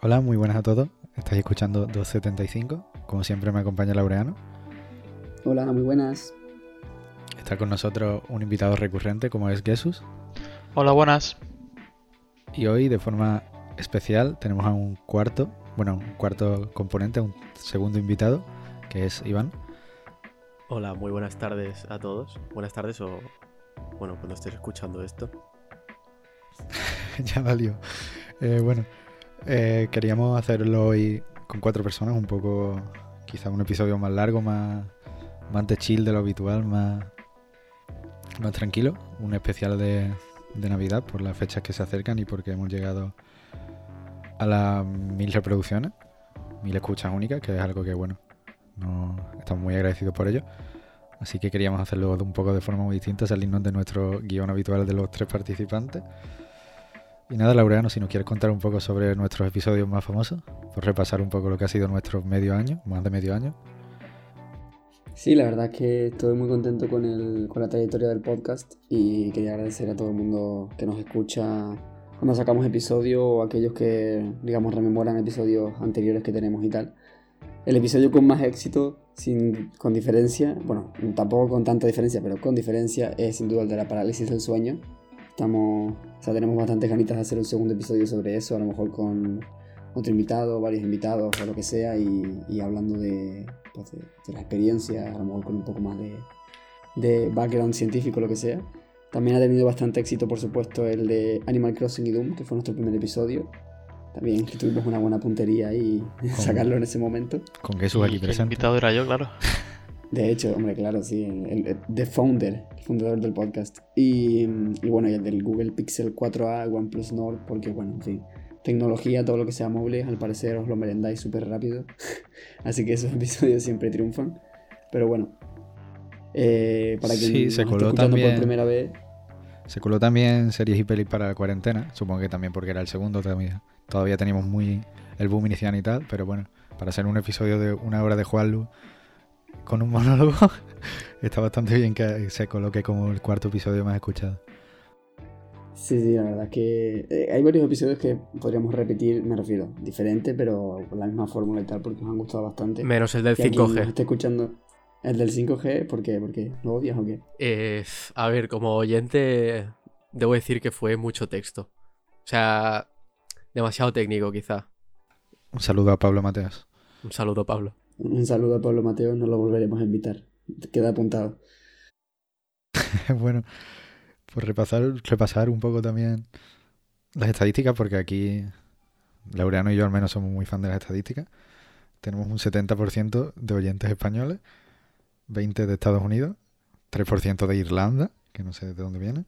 Hola, muy buenas a todos. Estáis escuchando 275. Como siempre me acompaña Laureano. Hola, muy buenas. Está con nosotros un invitado recurrente como es Jesús. Hola, buenas. Y hoy de forma especial tenemos a un cuarto, bueno, un cuarto componente, un segundo invitado, que es Iván. Hola, muy buenas tardes a todos. Buenas tardes o, bueno, cuando estés escuchando esto. ya valió. Eh, bueno, eh, queríamos hacerlo hoy con cuatro personas, un poco, quizá un episodio más largo, más, más de chill de lo habitual, más, más tranquilo. Un especial de, de Navidad por las fechas que se acercan y porque hemos llegado a las mil reproducciones, mil escuchas únicas, que es algo que, bueno, no, estamos muy agradecidos por ello. Así que queríamos hacerlo de un poco de forma muy distinta, salirnos de nuestro guion habitual de los tres participantes. Y nada, Laureano, si nos quieres contar un poco sobre nuestros episodios más famosos, por repasar un poco lo que ha sido nuestro medio año, más de medio año. Sí, la verdad es que estoy muy contento con, el, con la trayectoria del podcast y quería agradecer a todo el mundo que nos escucha cuando sacamos episodios o aquellos que, digamos, rememoran episodios anteriores que tenemos y tal. El episodio con más éxito, sin, con diferencia, bueno, tampoco con tanta diferencia, pero con diferencia, es sin duda el de la parálisis del sueño, Estamos, o sea, tenemos bastantes ganitas de hacer un segundo episodio sobre eso, a lo mejor con otro invitado, varios invitados o lo que sea, y, hablando de, pues de, las experiencias, a lo mejor con un poco más de, de background científico, lo que sea. También ha tenido bastante éxito, por supuesto, el de Animal Crossing y Doom, que fue nuestro primer episodio. También que tuvimos una buena puntería y sacarlo en ese momento. Con Jesús aquí presente. El invitado era yo, claro. De hecho, hombre, claro, sí, el, The Founder, el fundador del podcast. Y, bueno, y el del Google Pixel 4a, OnePlus Nord, porque bueno, en fin, tecnología, todo lo que sea móvil, al parecer os lo merendáis súper rápido. Así que esos episodios siempre triunfan. Pero bueno, eh, para que sí, se coló también, por primera vez. Se coló también series y pelis para la cuarentena, supongo que también porque era el segundo todavía. Todavía teníamos muy el boom inicial y tal, pero bueno, para ser un episodio de una hora de Juanlu con un monólogo, está bastante bien que se coloque como el cuarto episodio más escuchado. Sí, sí, la verdad es que eh, hay varios episodios que podríamos repetir, me refiero, diferente, pero con la misma fórmula y tal, porque nos han gustado bastante. Menos el del 5G. Está escuchando. ¿El del 5G? ¿Por qué? ¿Por qué? ¿Lo odias o qué? Eh, a ver, como oyente, debo decir que fue mucho texto. O sea, demasiado técnico, quizá. Un saludo a Pablo Mateas. Un saludo, Pablo. Un saludo a Pablo Mateo, no lo volveremos a invitar. Queda apuntado. bueno, pues repasar, repasar un poco también las estadísticas, porque aquí Laureano y yo al menos somos muy fan de las estadísticas. Tenemos un 70% de oyentes españoles, 20% de Estados Unidos, 3% de Irlanda, que no sé de dónde viene,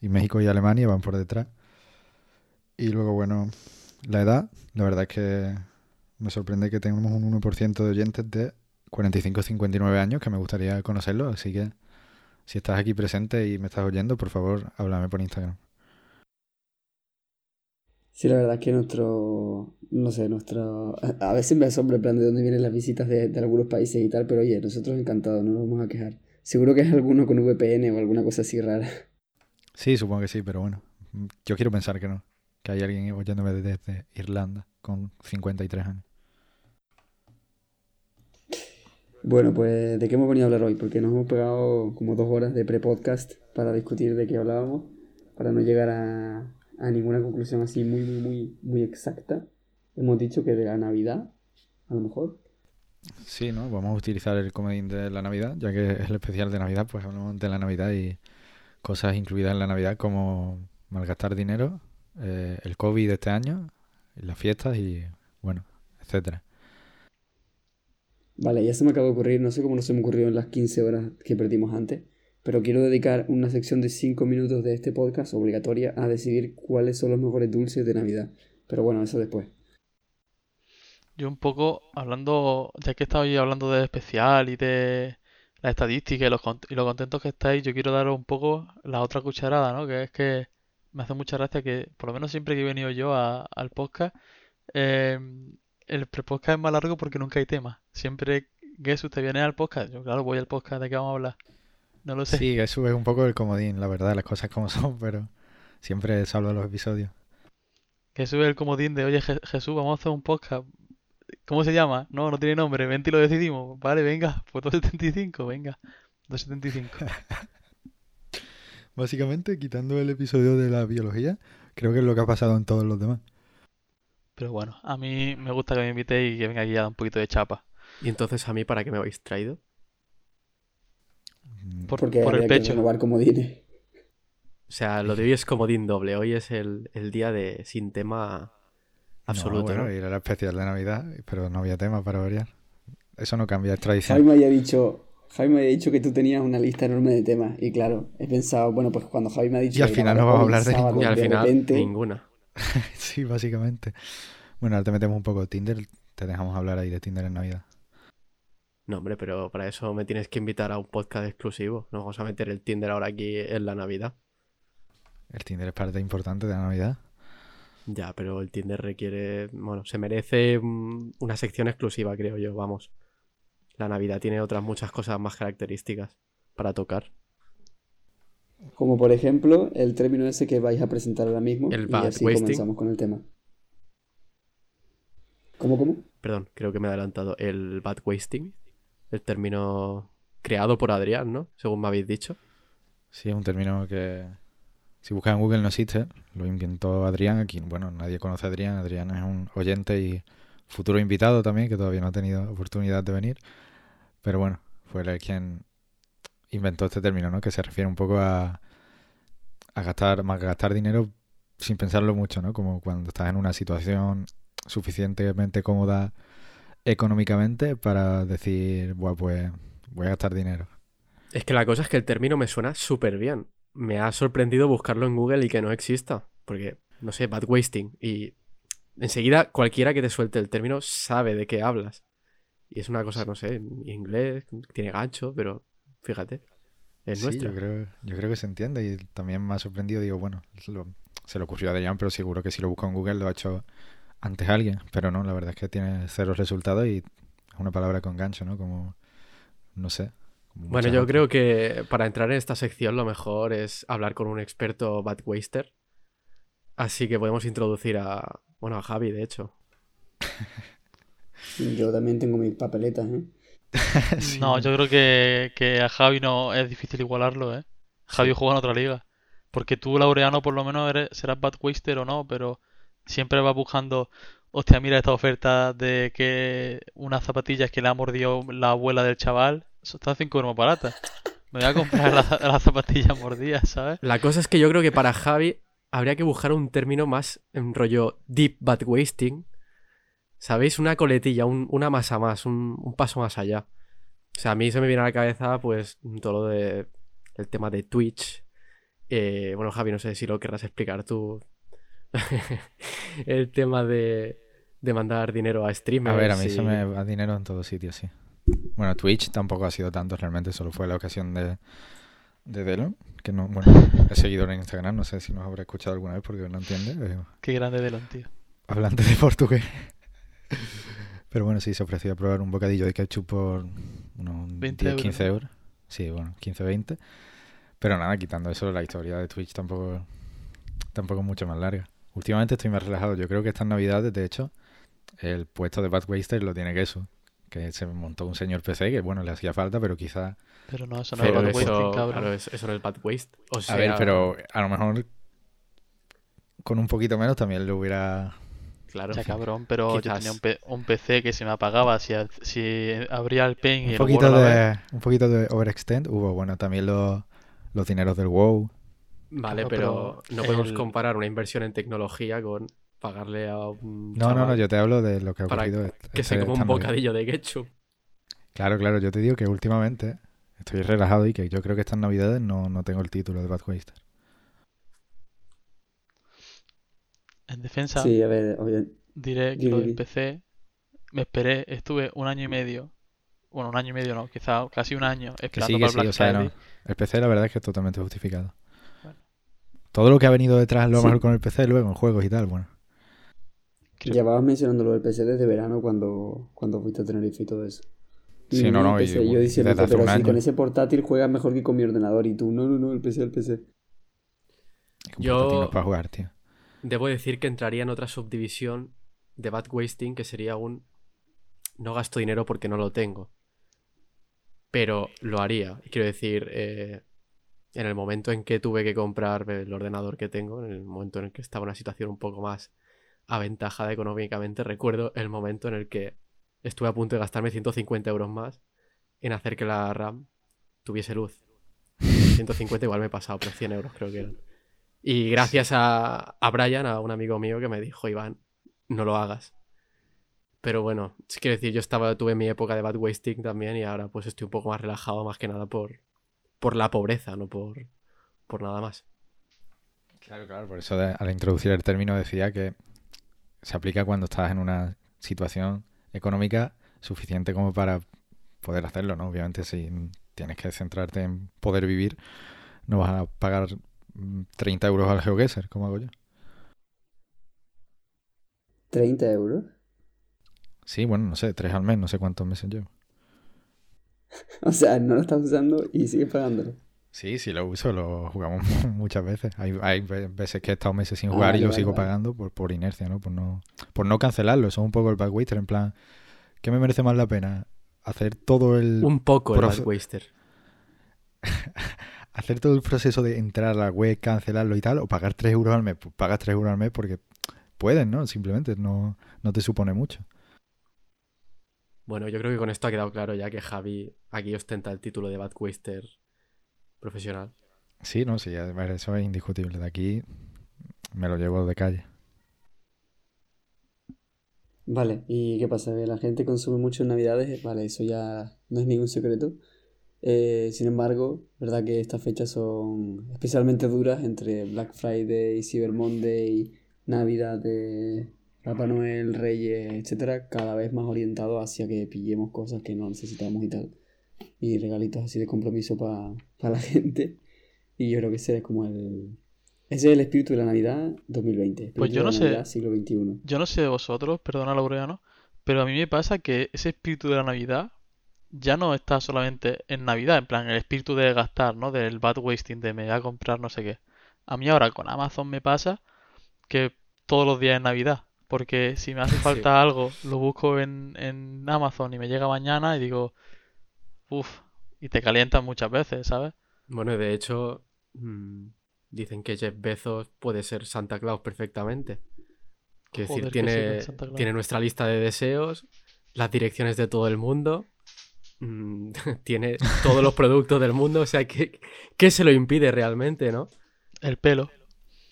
y México y Alemania van por detrás. Y luego, bueno, la edad, la verdad es que me sorprende que tengamos un 1% de oyentes de 45-59 años, que me gustaría conocerlo, así que si estás aquí presente y me estás oyendo, por favor, háblame por Instagram. Sí, la verdad es que nuestro, no sé, nuestro... A veces me asombra el plan de dónde vienen las visitas de, algunos países y tal, pero oye, nosotros encantados, no nos vamos a quejar. Seguro que es alguno con VPN o alguna cosa así rara. Sí, supongo que sí, pero bueno, yo quiero pensar que no, que hay alguien oyéndome desde Irlanda con 53 años. Bueno, pues ¿de qué hemos venido a hablar hoy? Porque nos hemos pegado como dos horas de pre-podcast para discutir de qué hablábamos, para no llegar a, ninguna conclusión así muy, muy, muy, muy exacta. Hemos dicho que de la Navidad, a lo mejor. Sí, ¿no? Vamos a utilizar el comodín de la Navidad, ya que es el especial de Navidad, pues hablamos de la Navidad y cosas incluidas en la Navidad como malgastar dinero, eh, el COVID de este año, las fiestas y, bueno, etcétera. Vale, ya se me acaba de ocurrir, no sé cómo no se me ocurrió en las 15 horas que perdimos antes, pero quiero dedicar una sección de 5 minutos de este podcast obligatoria a decidir cuáles son los mejores dulces de Navidad. Pero bueno, eso después. Yo un poco hablando, ya que estaba hablando de especial y de la estadística y los, y lo contentos que estáis, yo quiero daros un poco la otra cucharada, ¿no? Que es que me hace mucha gracia que, por lo menos siempre que he venido yo al podcast, eh, el pre-podcast es más largo porque nunca hay tema. Siempre Jesús te viene al podcast. Yo, claro, voy al podcast de qué vamos a hablar. No lo sé. Sí, Jesús es un poco el comodín, la verdad, las cosas como son, pero siempre salvo los episodios. Que sube el comodín de, oye Je- Jesús, vamos a hacer un podcast. ¿Cómo se llama? No, no tiene nombre, vente y lo decidimos. Vale, venga, pues 275, venga. 275. Básicamente, quitando el episodio de la biología, creo que es lo que ha pasado en todos los demás. Pero bueno, a mí me gusta que me invitéis y que venga aquí a dar un poquito de chapa. Y entonces a mí, ¿para qué me habéis traído? Mm, Por, Porque por el que pecho. renovar comodines. O sea, lo de hoy es comodín doble. Hoy es el, el día de sin tema absoluto. No, ¿no? bueno, era la especial de Navidad, pero no había tema para variar. Eso no cambia, es tradición. Javi me había dicho, Javi me había dicho que tú tenías una lista enorme de temas. Y claro, he pensado, bueno, pues cuando Javi me ha dicho Y al que final no vamos a hablar de sábado, ninguno. Y al de final, repente, ninguna. Sí, básicamente. Bueno, ahora te metemos un poco de Tinder, te dejamos hablar ahí de Tinder en Navidad. No, hombre, pero para eso me tienes que invitar a un podcast exclusivo. No vamos a meter el Tinder ahora aquí en la Navidad. El Tinder es parte importante de la Navidad. Ya, pero el Tinder requiere. Bueno, se merece mm, una sección exclusiva, creo yo. Vamos. La Navidad tiene otras muchas cosas más características para tocar. Como por ejemplo el término ese que vais a presentar ahora mismo. El y bad así wasting. comenzamos con el tema. ¿Cómo, cómo? Perdón, creo que me he adelantado. El bad wasting. El término creado por Adrián, ¿no? Según me habéis dicho. Sí, es un término que si buscas en Google no existe. Lo inventó Adrián, aquí, bueno, nadie conoce a Adrián. Adrián es un oyente y futuro invitado también, que todavía no ha tenido oportunidad de venir. Pero bueno, fue él quien inventó este término, ¿no? Que se refiere un poco a, gastar, más gastar dinero sin pensarlo mucho, ¿no? Como cuando estás en una situación suficientemente cómoda económicamente para decir, bueno, pues voy a gastar dinero. Es que la cosa es que el término me suena súper bien. Me ha sorprendido buscarlo en Google y que no exista. Porque, no sé, bad wasting. Y enseguida cualquiera que te suelte el término sabe de qué hablas. Y es una cosa, no sé, en inglés, tiene gancho, pero fíjate, es Sí, nuestra. yo creo, yo creo que se entiende y también me ha sorprendido, digo, bueno, lo- se le ocurrió a Adrián, pero seguro que si lo busco en Google lo ha hecho antes alguien, pero no, la verdad es que tiene cero resultados y es una palabra con gancho, ¿no? Como, no sé. como Bueno, yo creo que para entrar en esta sección lo mejor es hablar con un experto bad waster. Así que podemos introducir a, bueno, a Javi, de hecho. Yo también tengo mis papeletas, ¿eh? Sí. No, yo creo que, que a Javi no es difícil igualarlo, ¿eh? Javi juega en otra liga. Porque tú, Laureano, por lo menos eres, serás bad waster o no, pero siempre vas buscando, hostia, mira esta oferta de que unas zapatillas que le ha mordido la abuela del chaval, eso está 5 euros más barata. Me voy a comprar las, las zapatillas mordidas, ¿sabes? La cosa es que yo creo que para Javi habría que buscar un término más en rollo deep bad wasting. ¿Sabéis? Una coletilla, un- una masa más, un, un paso más allá. O sea, a mí se me viene a la cabeza, pues, todo lo de el tema de Twitch. Eh, bueno, Javi, no sé si lo querrás explicar tú. el tema de, de mandar dinero a streamers. A ver, a mí y- se me va dinero en todos sitios, sí. Bueno, Twitch tampoco ha sido tanto realmente, solo fue la ocasión de, de Delon, que no, bueno, es seguidor en Instagram, no sé si nos habrá escuchado alguna vez porque no entiende. eh, Qué grande Delon, tío. hablante de portugués. Pero bueno, sí, se ofreció a probar un bocadillo de ketchup por unos 20 10, euros, 15 ¿no? euros. Sí, bueno, 15, 20. Pero nada, quitando eso, la historia de Twitch tampoco, tampoco es mucho más larga. Últimamente estoy más relajado. Yo creo que estas navidades, de hecho, el puesto de Bad Waster lo tiene Queso. Que se montó un señor PC que, bueno, le hacía falta, pero quizá... Pero no, eso no es Pero bad eso, claro, es- eso no es bad waste. O sea, A ver, pero a lo mejor con un poquito menos también lo hubiera... Claro. Ya cabrón, pero yo tenía un, P- un PC que se me apagaba si, si abría el pen y Un el poquito, vez. de, un poquito de overextend. Hubo, bueno, también los, los dineros del WoW. Vale, Claro, pero, pero no podemos el- comparar una inversión en tecnología con pagarle a un No, no, no, yo te hablo de lo que ha ocurrido. que este- se coma esta un bocadillo de ketchup. Claro, claro, yo te digo que últimamente estoy relajado y que yo creo que estas navidades no, no tengo el título de Bad Waster. En defensa, Sí, a ver, diré que lo del. PC me esperé, estuve un año y medio. Bueno, un año y medio no, quizá casi un año Que esperando sí, que para el sí, Black o sea, Friday. no. El PC la verdad es que es totalmente justificado. Bueno. Todo lo que ha venido detrás, lo Sí. mejor con el PC, luego en juegos y tal, bueno. Creo- llevabas mencionando lo del PC desde verano cuando, cuando fuiste a Tenerife y todo eso. Sí, no, no, PC, yo desde diciéndote, hace pero un si año. con ese portátil juegas mejor que con mi ordenador y tú, no, no, no, el PC, el PC. Es que un Yo- portátil no es para jugar, tío. Debo decir que entraría en otra subdivisión de bad wasting que sería un no gasto dinero porque no lo tengo. Pero lo haría. Quiero decir, eh, en el momento en que tuve que comprar el ordenador que tengo, en el momento en el que estaba en una situación un poco más aventajada económicamente, recuerdo el momento en el que estuve a punto de gastarme 150 euros más en hacer que la RAM tuviese luz. 150 igual me he pasado, pero 100 euros creo que eran. Y gracias a, a Brian, a un amigo mío que me dijo, Iván, no lo hagas. Pero bueno, quiero decir, yo estaba, tuve mi época de bad wasting también y ahora pues estoy un poco más relajado, más que nada por, por la pobreza, no por, por nada más. Claro, claro, por eso al introducir el término decía que se aplica cuando estás en una situación económica suficiente como para poder hacerlo, ¿no? Obviamente si tienes que centrarte en poder vivir, no vas a pagar 30 euros al GeoGuessr, como hago yo. ¿30 euros? Sí, bueno, no sé, tres al mes, no sé cuántos meses llevo. o sea, no lo estás usando y sigues pagándolo. Sí, sí lo uso, lo jugamos muchas veces. Hay, hay veces que he estado meses sin jugar y lo sigo pagando por, por inercia, ¿no? Por no por no cancelarlo. Eso es un poco el backwaster, en plan, ¿qué me merece más la pena? Hacer todo el... Un poco el backwaster. hacer todo el proceso de entrar a la web, cancelarlo y tal, o pagar 3 euros al mes. Pues pagas 3 euros al mes porque puedes, ¿no? Simplemente no, no te supone mucho. Bueno, yo creo que con esto ha quedado claro ya que Javi aquí ostenta el título de Badwaster profesional. Sí, no, sí, eso es indiscutible. De aquí me lo llevo de calle. Vale, ¿y qué pasa? La gente consume mucho en Navidades, vale, eso ya no es ningún secreto. Eh, sin embargo, verdad que estas fechas son especialmente duras entre Black Friday, Cyber Monday, Navidad de Papá Noel, Reyes, etcétera, cada vez más orientado hacia que pillemos cosas que no necesitamos y tal. Y regalitos así de compromiso para la gente. Y yo creo que ese es como el. Ese es el espíritu de la Navidad 2020. Pues yo no sé. Siglo XXI. Yo no sé de vosotros, perdona Laureano, pero a mí me pasa que ese espíritu de la Navidad ya no está solamente en Navidad, en plan el espíritu de gastar, ¿no? Del bad wasting, de me voy a comprar no sé qué. A mí ahora con Amazon me pasa que todos los días es Navidad. Porque si me hace falta algo, lo busco en, en, Amazon y me llega mañana y digo, uff, y te calientan muchas veces, ¿sabes? Bueno, de hecho, mmm, dicen que Jeff Bezos puede ser Santa Claus perfectamente. Que decir, tiene, tiene nuestra lista de deseos, las direcciones de todo el mundo, mmm, tiene todos los productos del mundo, o sea, ¿qué, ¿qué se lo impide realmente, no? El pelo.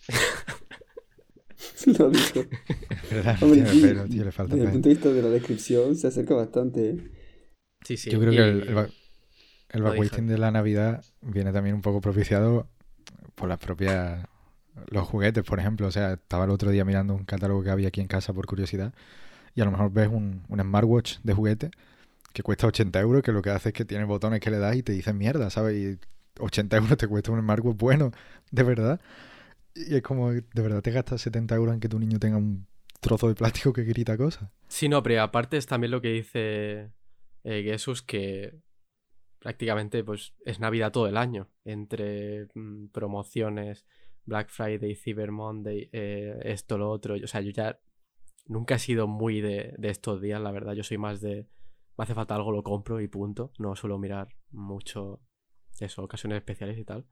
lo dijo. tío, le falta Desde el punto de vista de la descripción se acerca bastante. ¿eh? Sí, sí. Yo creo que el, el, backwasting de la Navidad viene también un poco propiciado por las propias... Los juguetes, por ejemplo. O sea, estaba el otro día mirando un catálogo que había aquí en casa por curiosidad y a lo mejor ves un, un smartwatch de juguete cuesta 80 euros, que lo que hace es que tiene botones que le das y te dicen mierda, ¿sabes? Y 80 euros te cuesta un smartwatch bueno, de verdad. Y es como, ¿de verdad te gastas 70 euros en que tu niño tenga un trozo de plástico que grita cosas? Sí, no, pero aparte es también lo que dice eh, Jesús, que prácticamente pues es Navidad todo el año, entre mm, promociones, Black Friday, Cyber Monday, eh, esto, lo otro. O sea, yo ya nunca he sido muy de, de, estos días, la verdad. Yo soy más de, me hace falta algo, lo compro y punto. No suelo mirar mucho eso, ocasiones especiales y tal.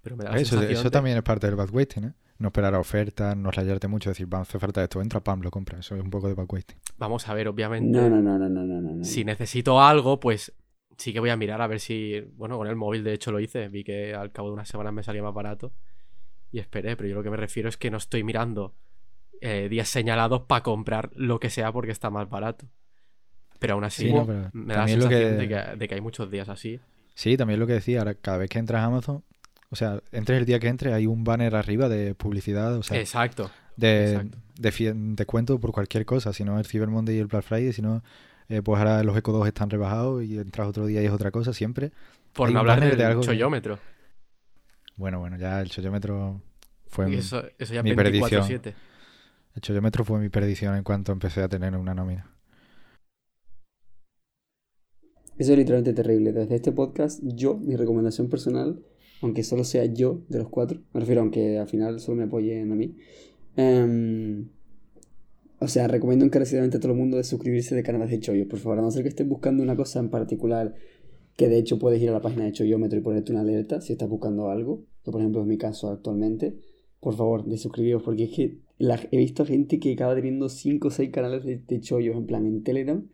Pero me da eso, eso también es parte del bad wasting, ¿eh? No esperar a ofertas, no rayarte mucho, decir, vamos a hacer oferta de esto, entra, pam, lo compra. Eso es un poco de bad wasting. Vamos a ver, obviamente. No, no, no, no, no, no, no. Si necesito algo, pues sí que voy a mirar a ver si. Bueno, con el móvil de hecho lo hice. Vi que al cabo de unas semanas me salía más barato. Y esperé, pero yo lo que me refiero es que no estoy mirando eh, días señalados para comprar lo que sea porque está más barato. Pero aún así, me da la sensación de, que, de que hay muchos días así. Sí, también lo que decía, ahora cada vez que entras a Amazon, o sea, entres el día que entre, hay un banner arriba de publicidad, o sea, exacto, de, descuento por cualquier cosa, si no el Cyber Monday y el Black Friday, si no, eh, pues ahora los Eco 2 están rebajados y entras otro día y es otra cosa, siempre. Por no hablar del de algo chollómetro. Bueno, bueno, ya el chollómetro fue eso, eso ya mi perdición. El chollómetro fue mi perdición en cuanto empecé a tener una nómina. Eso es literalmente terrible. Desde este podcast, yo, mi recomendación personal aunque solo sea yo de los cuatro, me refiero aunque al final solo me apoyen a mí, Em, o sea, recomiendo encarecidamente a todo el mundo de suscribirse de canales de chollo, por favor. A no ser que estés buscando una cosa en particular, que de hecho puedes ir a la página de Chollómetro y ponerte una alerta si estás buscando algo, que por ejemplo es mi caso actualmente. Por favor, de suscribiros, porque es que la- he visto gente que acaba teniendo 5 o 6 canales de, de chollos en plan en Telegram.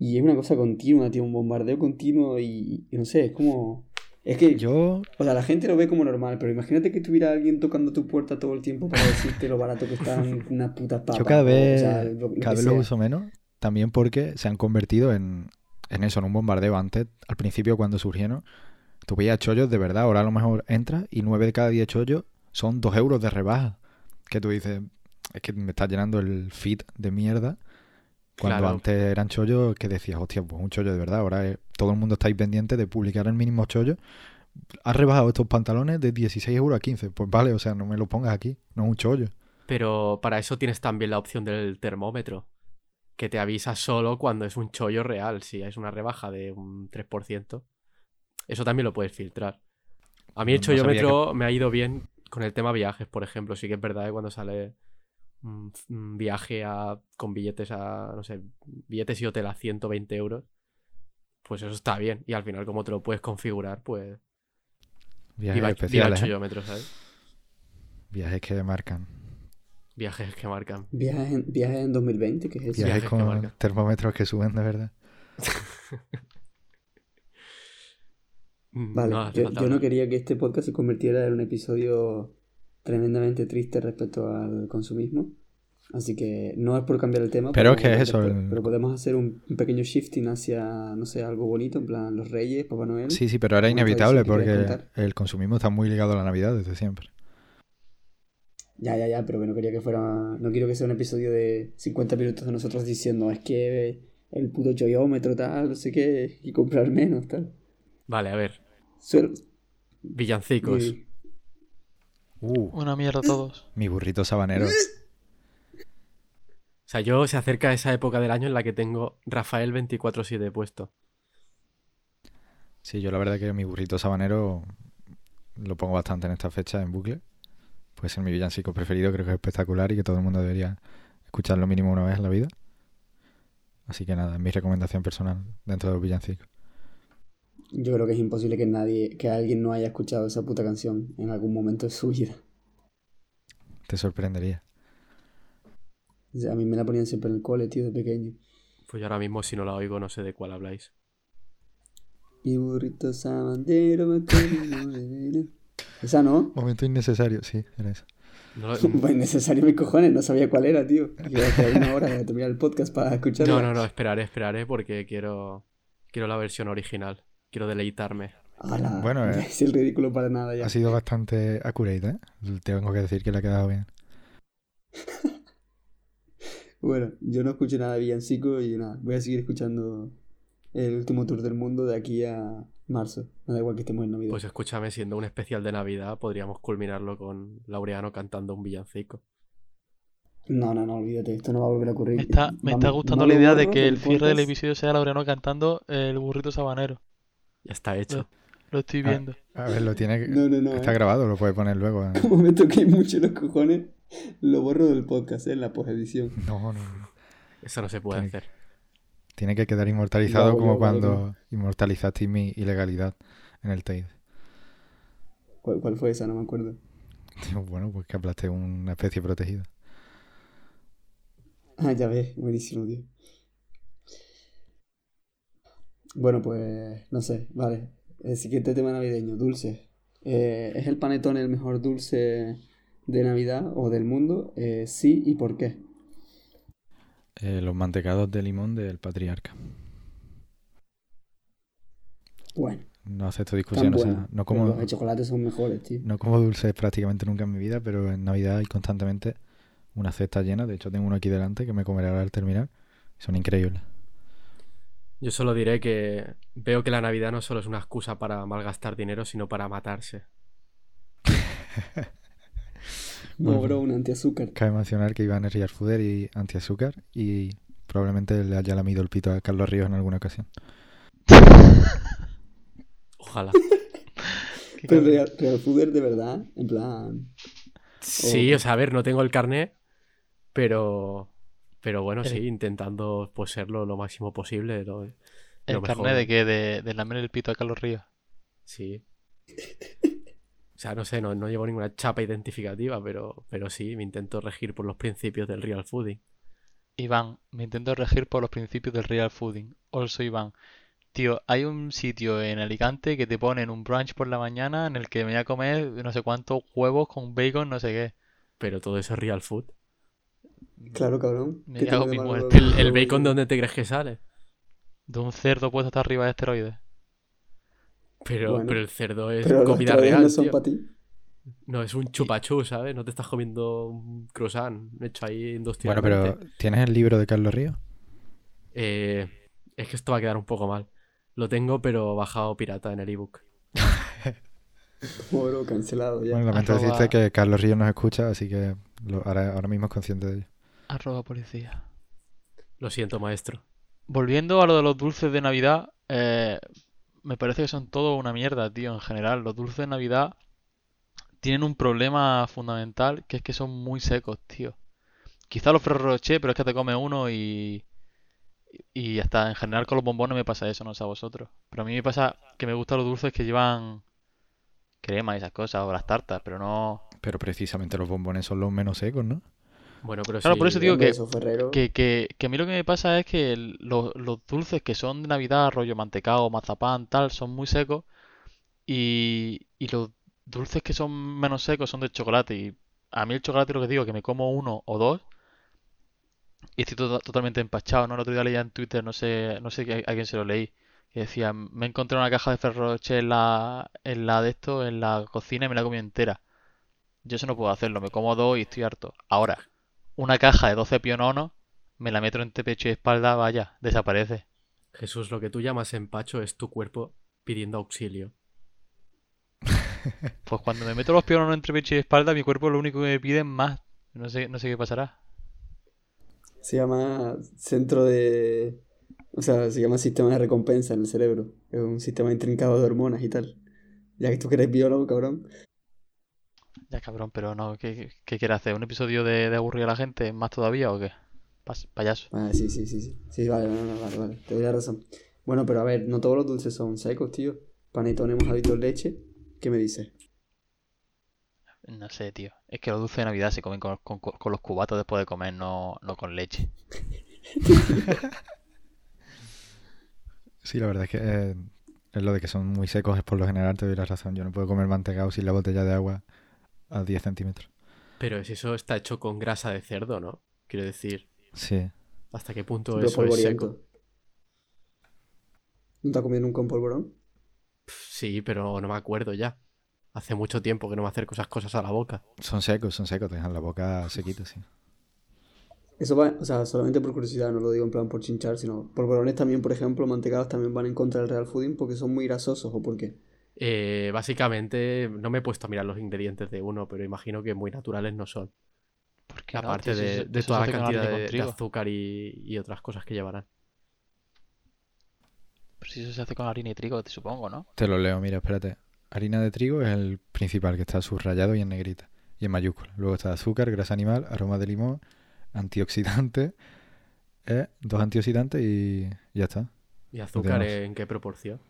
Y es una cosa continua, tío, un bombardeo continuo y, y no sé, es como... Es que Yo, o sea, la gente lo ve como normal, pero imagínate que tuviera alguien tocando tu puerta todo el tiempo para decirte lo barato que están unas putas papas. yo cada vez, o sea, lo- lo cada vez lo uso menos, también porque se han convertido en, en eso, en un bombardeo. Antes, al principio, cuando surgieron, tú veías chollos de verdad. Ahora a lo mejor entras y 9 de cada 10 chollos son 2 euros de rebaja. Que tú dices, es que me está llenando el feed de mierda. Cuando Claro. antes eran chollos que decías, hostia, pues un chollo de verdad. Ahora todo el mundo está ahí pendiente de publicar el mínimo chollo. Has rebajado estos pantalones de 16 euros a 15. Pues vale, o sea, no me lo pongas aquí. No es un chollo. Pero para eso tienes también la opción del termómetro, que te avisa solo cuando es un chollo real, si es una rebaja de un 3%. Eso también lo puedes filtrar. A mí el No me ha ido bien con el tema viajes, por ejemplo. Sí que es verdad que cuando sale un, un viaje a, con billetes a, no sé, billetes y hotel a 120 euros, pues eso está bien. Y al final, como te lo puedes configurar, pues... Viajes especiales. ¿eh? chollómetro, ¿sabes? Viajes que marcan. Viajes que marcan. Viajes en, viajes en 2020, ¿qué es eso? Viajes Viajes que con termómetros que suben de verdad. Mm, Vale, no yo, no quería que este podcast se convirtiera en un episodio tremendamente triste respecto al consumismo. Así que no es por cambiar el tema. Pero que es eso, Pero podemos hacer un, un pequeño shifting hacia, no sé, algo bonito, en plan los Reyes, Papá Noel. Sí, sí, pero era ¿Alguna inevitable porque el consumismo está muy ligado a la Navidad desde siempre. Ya, ya, ya, pero que no quería que fuera. No quiero que sea un episodio de 50 minutos de nosotros diciendo es que el puto choyómetro, tal, no sé qué, y comprar menos, tal. Vale, a ver. Villancicos. y- Uh, Una mierda todos. mi burrito sabanero. O sea, yo se acerca esa época del año en la que tengo Rafael 24-7 puesto. Sí, yo la verdad que mi burrito sabanero lo pongo bastante en esta fecha en bucle. Puede ser mi villancico preferido, creo que es espectacular y que todo el mundo debería escucharlo mínimo una vez en la vida. Así que nada, es mi recomendación personal dentro de los villancicos. Yo creo que es imposible que nadie, que alguien no haya escuchado esa puta canción en algún momento de su vida. Te sorprendería. O sea, a mí me la ponían siempre en el cole, tío, de pequeño. Pues yo ahora mismo, si no la oigo, no sé de cuál habláis. Mi burrito sabanero me. Esa no. Momento innecesario, sí, era eso. No, lo- Pues necesario mis cojones, no sabía cuál era, tío. Iba a una hora de terminar el podcast para escucharla. no, no, no, esperaré, esperaré porque quiero, quiero la versión original. Quiero deleitarme. Ala, Bueno, eh. Es el ridículo para nada ya. Ha sido bastante accurate, ¿eh? Tengo que decir que le ha quedado bien. Bueno, yo no escucho nada de villancico y nada, voy a seguir escuchando el último tour del mundo de aquí a marzo. Me da igual que estemos en Navidad. Pues escúchame, siendo un especial de Navidad, podríamos culminarlo con Laureano cantando un villancico. No, no, no, olvídate, esto no va a volver a ocurrir. Me está, me está Vamos, gustando no la idea de que el cierre del episodio sea Laureano cantando el burrito sabanero. Ya está hecho. Lo estoy Ah. viendo. A ver, lo tiene que... No, no, no. Está eh. grabado, lo puedes poner luego. ¿eh? Como me toqué mucho los cojones, lo borro del podcast, eh, en la posedición. No, no, no. Eso no se puede Tiene que- hacer. Tiene que quedar inmortalizado como cuando inmortalizaste mi ilegalidad en el TAID. ¿Cuál, cuál fue esa? No me acuerdo. Bueno, pues que hablaste de una especie protegida. Ah, ya ves, buenísimo, tío. Bueno, pues no sé, vale. El siguiente tema navideño, dulce. Eh, ¿Es el panetone el mejor dulce de Navidad o del mundo? Eh, sí, ¿y por qué? Eh, los mantecados de limón del patriarca. Bueno, No acepto discusión, o sea, no como, Los de chocolate son mejores, tío. no como dulces prácticamente nunca en mi vida, pero en Navidad hay constantemente una cesta llena. De hecho, tengo uno aquí delante que me comeré ahora al terminar. Son increíbles. Yo solo diré que veo que la Navidad no solo es una excusa para malgastar dinero, sino para matarse. No, Bueno. bro, un antiazúcar. Cabe mencionar que Iván es real fooder y antiazúcar y probablemente le haya lamido el pito a Carlos Ríos en alguna ocasión. Ojalá. Pero real, real fooder de verdad, en plan... Sí, O- o sea, a ver, no tengo el carnet, pero. Pero bueno, sí, intentando pues serlo lo máximo posible. lo- ¿El lo mejor. carnet de qué? De, de lamer el pito a Carlos Ríos. Sí. O sea, no sé, no, no llevo ninguna chapa identificativa, pero, pero sí, me intento regir por los principios del real fooding. Iván, me intento regir por los principios del real fooding. Also Iván. Tío, hay un sitio en Alicante que te ponen un brunch por la mañana en el que me voy a comer no sé cuántos huevos con bacon, no sé qué. Pero todo eso es real food. Claro, cabrón. Me ¿Qué cago tiene en de mi malo muerte. lo- ¿El, bacon de dónde te crees que sale? De un cerdo puesto hasta arriba de esteroides. Pero, Bueno, pero el cerdo es Pero comida real, no son tío. para ti. No, es un chupachú, ¿sabes? No te estás comiendo un croissant hecho ahí Bueno, industrialmente. pero ¿tienes el libro de Carlos Ríos? Eh, es que esto va a quedar un poco mal. Lo tengo, pero bajado pirata en el ebook. Oro cancelado ya. Bueno, lamento Arroba- decirte que Carlos Ríos nos escucha, así que lo- ahora, ahora mismo es consciente de ello. Arroba policía. Lo siento, maestro. Volviendo a lo de los dulces de Navidad, eh, me parece que son todo una mierda, tío, en general. Los dulces de Navidad tienen un problema fundamental, que es que son muy secos, tío. Quizá los Ferrero Rocher, pero es que te comes uno y... Y hasta en general con los bombones me pasa eso, no sé a vosotros. Pero a mí me pasa que me gustan los dulces que llevan crema y esas cosas, o las tartas, pero no... Pero precisamente los bombones son los menos secos, ¿no? Bueno, pero Claro, sí, por eso digo que- Ferrero. Que, que, que a mí lo que me pasa es que el- los, los dulces que son de Navidad, rollo mantecado, mazapán, tal, son muy secos. Y, y los dulces que son menos secos son de chocolate. Y a mí el chocolate lo que digo, que me como uno o dos. Y estoy to- totalmente empachado, ¿no? El otro día leía en Twitter, no sé, no sé a quién se lo leí. Que decía, me encontré una caja de Ferrero Rocher en la, en la de esto, en la cocina y me la comí entera. Yo eso no puedo hacerlo, me como dos y estoy harto. Ahora, una caja de 12 piononos, me la meto entre pecho y espalda, vaya, desaparece. Jesús, lo que tú llamas empacho es tu cuerpo pidiendo auxilio. Pues cuando me meto los piononos entre pecho y espalda, mi cuerpo lo único que me pide es más. No sé, no sé qué pasará. Se llama centro de... O sea, se llama sistema de recompensa en el cerebro. Es un sistema intrincado de hormonas y tal. Ya que tú que eres biólogo, cabrón. Ya cabrón, pero no, ¿qué, qué quiere hacer? ¿Un episodio de, de aburrir a la gente más todavía o qué? Pas- payaso. Ah, sí, sí, sí, sí. Sí, vale, no, no, vale, vale. Te doy la razón. Bueno, pero a ver, no todos los dulces son secos, tío. Panetone mojadito en leche. ¿Qué me dices? No sé, tío. Es que los dulces de Navidad se comen con, con- con los cubatos después de comer, no, no con leche. Sí, la verdad es que eh, es lo de que son muy secos, es por lo general, te doy la razón. Yo no puedo comer mantecado sin la botella de agua a 10 centímetros. Pero si eso está hecho con grasa de cerdo, ¿no? Quiero decir, Sí. ¿hasta qué punto Pero eso es seco? ¿No te has comido nunca un polvorón? Sí, pero no me acuerdo ya. Hace mucho tiempo que no me acerco esas cosas a la boca. Son secos, son secos, te dejan la boca sequita, sí. Eso va, o sea, solamente por curiosidad, no lo digo en plan por chinchar, sino polvorones también, por ejemplo, mantecados también van en contra del real fooding porque son muy grasosos o porque Eh, básicamente, no me he puesto a mirar los ingredientes de uno, pero imagino que muy naturales no son. ¿Por qué no, Aparte tío? De, eso- de eso toda la cantidad de, azúcar y, y otras cosas que llevarán. Pero si eso se hace con harina y trigo, te supongo, ¿no? Te lo leo, mira, espérate. Harina de trigo es el principal, que está subrayado y en negrita. Y en mayúscula. Luego está azúcar, grasa animal, aroma de limón, antioxidante, eh, dos antioxidantes y ya está. ¿Y azúcar en qué proporción?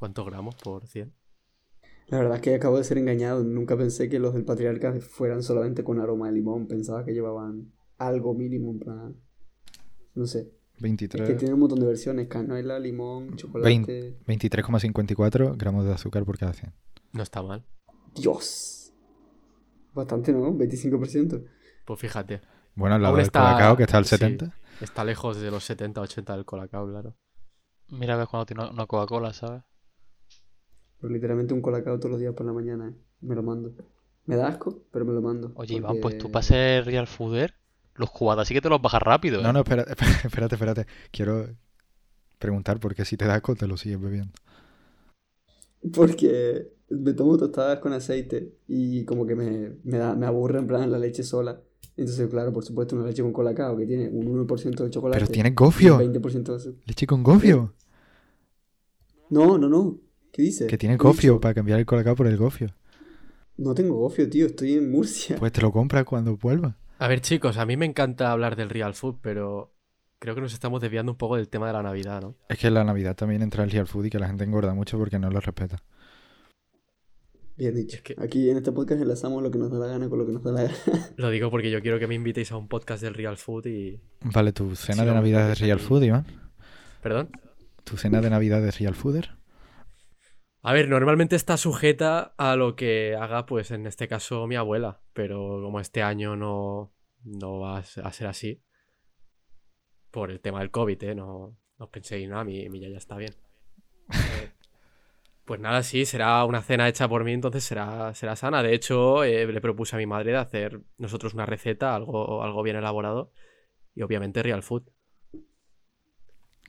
¿Cuántos gramos por 100? la verdad es que acabo de ser engañado. Nunca pensé que los del patriarca fueran solamente con aroma de limón. Pensaba que llevaban algo mínimo, en plan. No sé. Es 23, que tiene un montón de versiones: canela, limón, chocolate. 23,54 gramos de azúcar por cada 100. No está mal. Dios. Bastante, ¿no? 25%. Pues fíjate, Bueno, al lado del está- colacao, que está al sí. 70. está lejos de los 70-80 del colacao, claro. Mira, ves cuando tiene una Coca-Cola, ¿sabes? Pero literalmente un colacao todos los días por la mañana, ¿eh? Me lo mando. Me da asco, pero me lo mando. Oye, Iván, pues tú para ser real fooder, los cubatas sí que te los bajas rápido, ¿eh? No, no, espera, espérate, espérate. Quiero preguntar por qué si te da asco te lo sigues bebiendo. Porque me tomo tostadas con aceite y como que me, me, da, me aburre en plan la leche sola. Entonces, claro, por supuesto, una leche con colacao que tiene un 1% de chocolate. Pero tiene gofio. un 20% de azúcar. Leche con gofio. No, no, no. ¿Qué dices? Que tiene ¿Qué he gofio dicho? para cambiar el colacao por el gofio. No tengo gofio, tío, estoy en Murcia. Pues te lo compras cuando vuelva. A ver, chicos, a mí me encanta hablar del real food, pero creo que nos estamos desviando un poco del tema de la Navidad, ¿no? Es que en la Navidad también entra el real food y que la gente engorda mucho porque no lo respeta. Bien dicho. Es que- Aquí en este podcast enlazamos lo que nos da la gana con lo que nos da la gana. Lo digo porque yo quiero que me invitéis a un podcast del real food y... Vale, tu cena Sí, de Navidad es real food, Iván. ¿Perdón? Tu cena de Navidad es real fooder. A ver, normalmente está sujeta a lo que haga, pues en este caso, mi abuela. Pero como este año no, no va a se- a ser así, por el tema del COVID, ¿eh? No, no penséis nada, mi, mi ya está bien. Eh, pues nada, sí, será una cena hecha por mí, entonces será, será sana. De hecho, eh, le propuse a mi madre de hacer nosotros una receta, algo, algo bien elaborado. Y obviamente real food,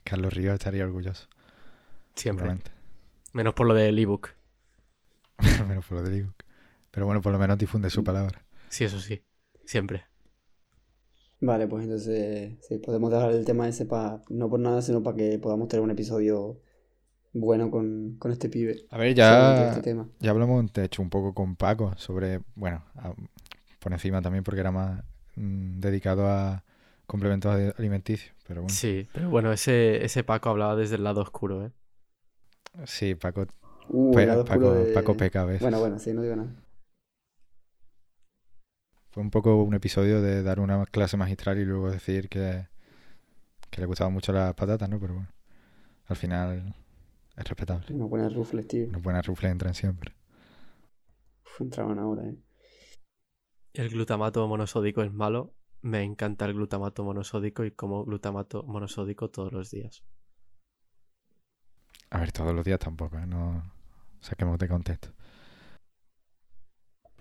Carlos Ríos estaría orgulloso. siempre. Menos por lo del ebook. menos por lo del ebook. Pero bueno, por lo menos difunde su palabra. Sí, eso sí, siempre. Vale, pues entonces sí, podemos dejar el tema ese para, no por nada, sino para que podamos tener un episodio bueno con, con este pibe. A ver, ya, este tema. ya hablamos, de hecho, un poco con Paco sobre, bueno, a- por encima también porque era más mm, dedicado a complementos ali- alimenticios. Pero bueno, sí, Sí, pero bueno, ese, ese Paco hablaba desde el lado oscuro, ¿eh? Paco, Uh, pe- el lado oscuro Paco, de- Paco peca a veces. Bueno, bueno, sí, no digo nada. Fue un poco un episodio de dar una clase magistral y luego decir que, que le gustaban mucho las patatas, ¿no? Pero bueno, al final es respetable. Unos buenos rufles, tío. Unas buenas rufles entran siempre. Uf, entraban ahora, eh. El glutamato monosódico es malo. Me encanta el glutamato monosódico y como glutamato monosódico todos los días. A ver, todos los días tampoco, ¿eh? No saquemos de contexto.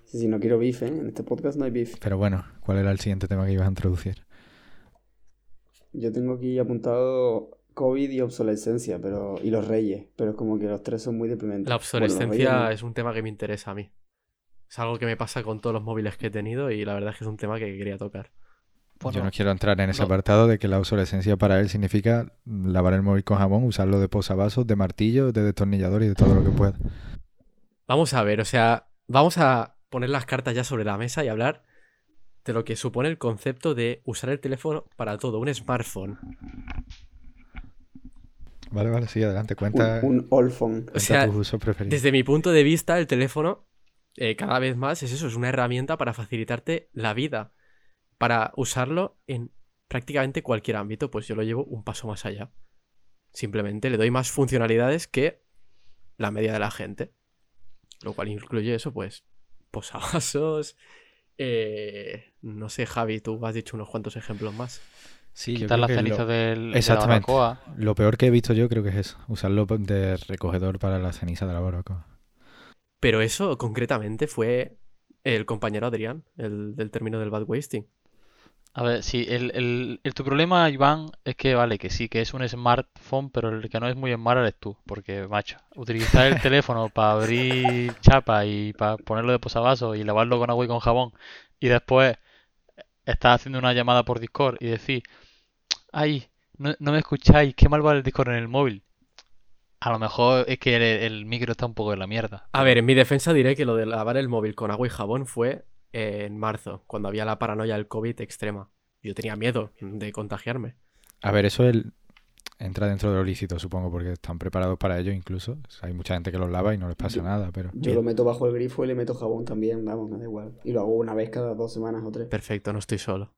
Sí, sí, no quiero beef, ¿eh? En este podcast no hay beef. Pero bueno, ¿cuál era el siguiente tema que ibas a introducir? Yo tengo aquí apuntado COVID y obsolescencia, pero y los reyes, pero es como que los tres son muy deprimentes. La Bueno, obsolescencia reyes es un tema que me interesa a mí. Es algo que me pasa con todos los móviles que he tenido y la verdad es que es un tema que quería tocar. Yo no quiero entrar en ese no. apartado de que la obsolescencia para él significa lavar el móvil con jabón, usarlo de posavasos, de martillo, de destornillador y de todo lo que pueda. Vamos a ver, o sea, vamos a poner las cartas ya sobre la mesa y hablar de lo que supone el concepto de usar el teléfono para todo, un smartphone. Vale, vale, sí, adelante. Cuenta, Un, un Olfon. cuenta sea, tus usos preferidos. Desde mi punto de vista, el teléfono eh, cada vez más es eso, es una herramienta para facilitarte la vida, para usarlo en prácticamente cualquier ámbito, pues yo lo llevo un paso más allá. Simplemente le doy más funcionalidades que la media de la gente, lo cual incluye eso, pues posavasos, eh, no sé, Javi, tú has dicho unos cuantos ejemplos más. Sí, quitar las cenizas lo, del, de la Exactamente. barbacoa. lo peor que he visto yo creo que es eso, usarlo de recogedor para la ceniza de la barbacoa. Pero eso concretamente fue el compañero Adrián, el del término del bad wasting. A ver, sí, el, el- el- tu problema, Iván, es que vale, que sí, que es un smartphone, pero el que no es muy smart eres tú, porque, macho, utilizar el teléfono para abrir chapa y para ponerlo de posavasos y lavarlo con agua y con jabón, y después estás haciendo una llamada por Discord y decir, ay, no, no me escucháis, qué mal va el Discord en el móvil. A lo mejor es que el, el micro está un poco en la mierda. A ver, en mi defensa diré que lo de lavar el móvil con agua y jabón fue en marzo, cuando había la paranoia del COVID extrema. Yo tenía miedo de contagiarme. A ver, eso el- entra dentro de lo lícito, supongo, porque están preparados para ello incluso. O sea, hay mucha gente que los lava y no les pasa Yo- nada, pero... Yo lo meto bajo el grifo y le meto jabón también, vamos, me da igual. Y lo hago una vez cada dos semanas o tres. Perfecto, no estoy solo.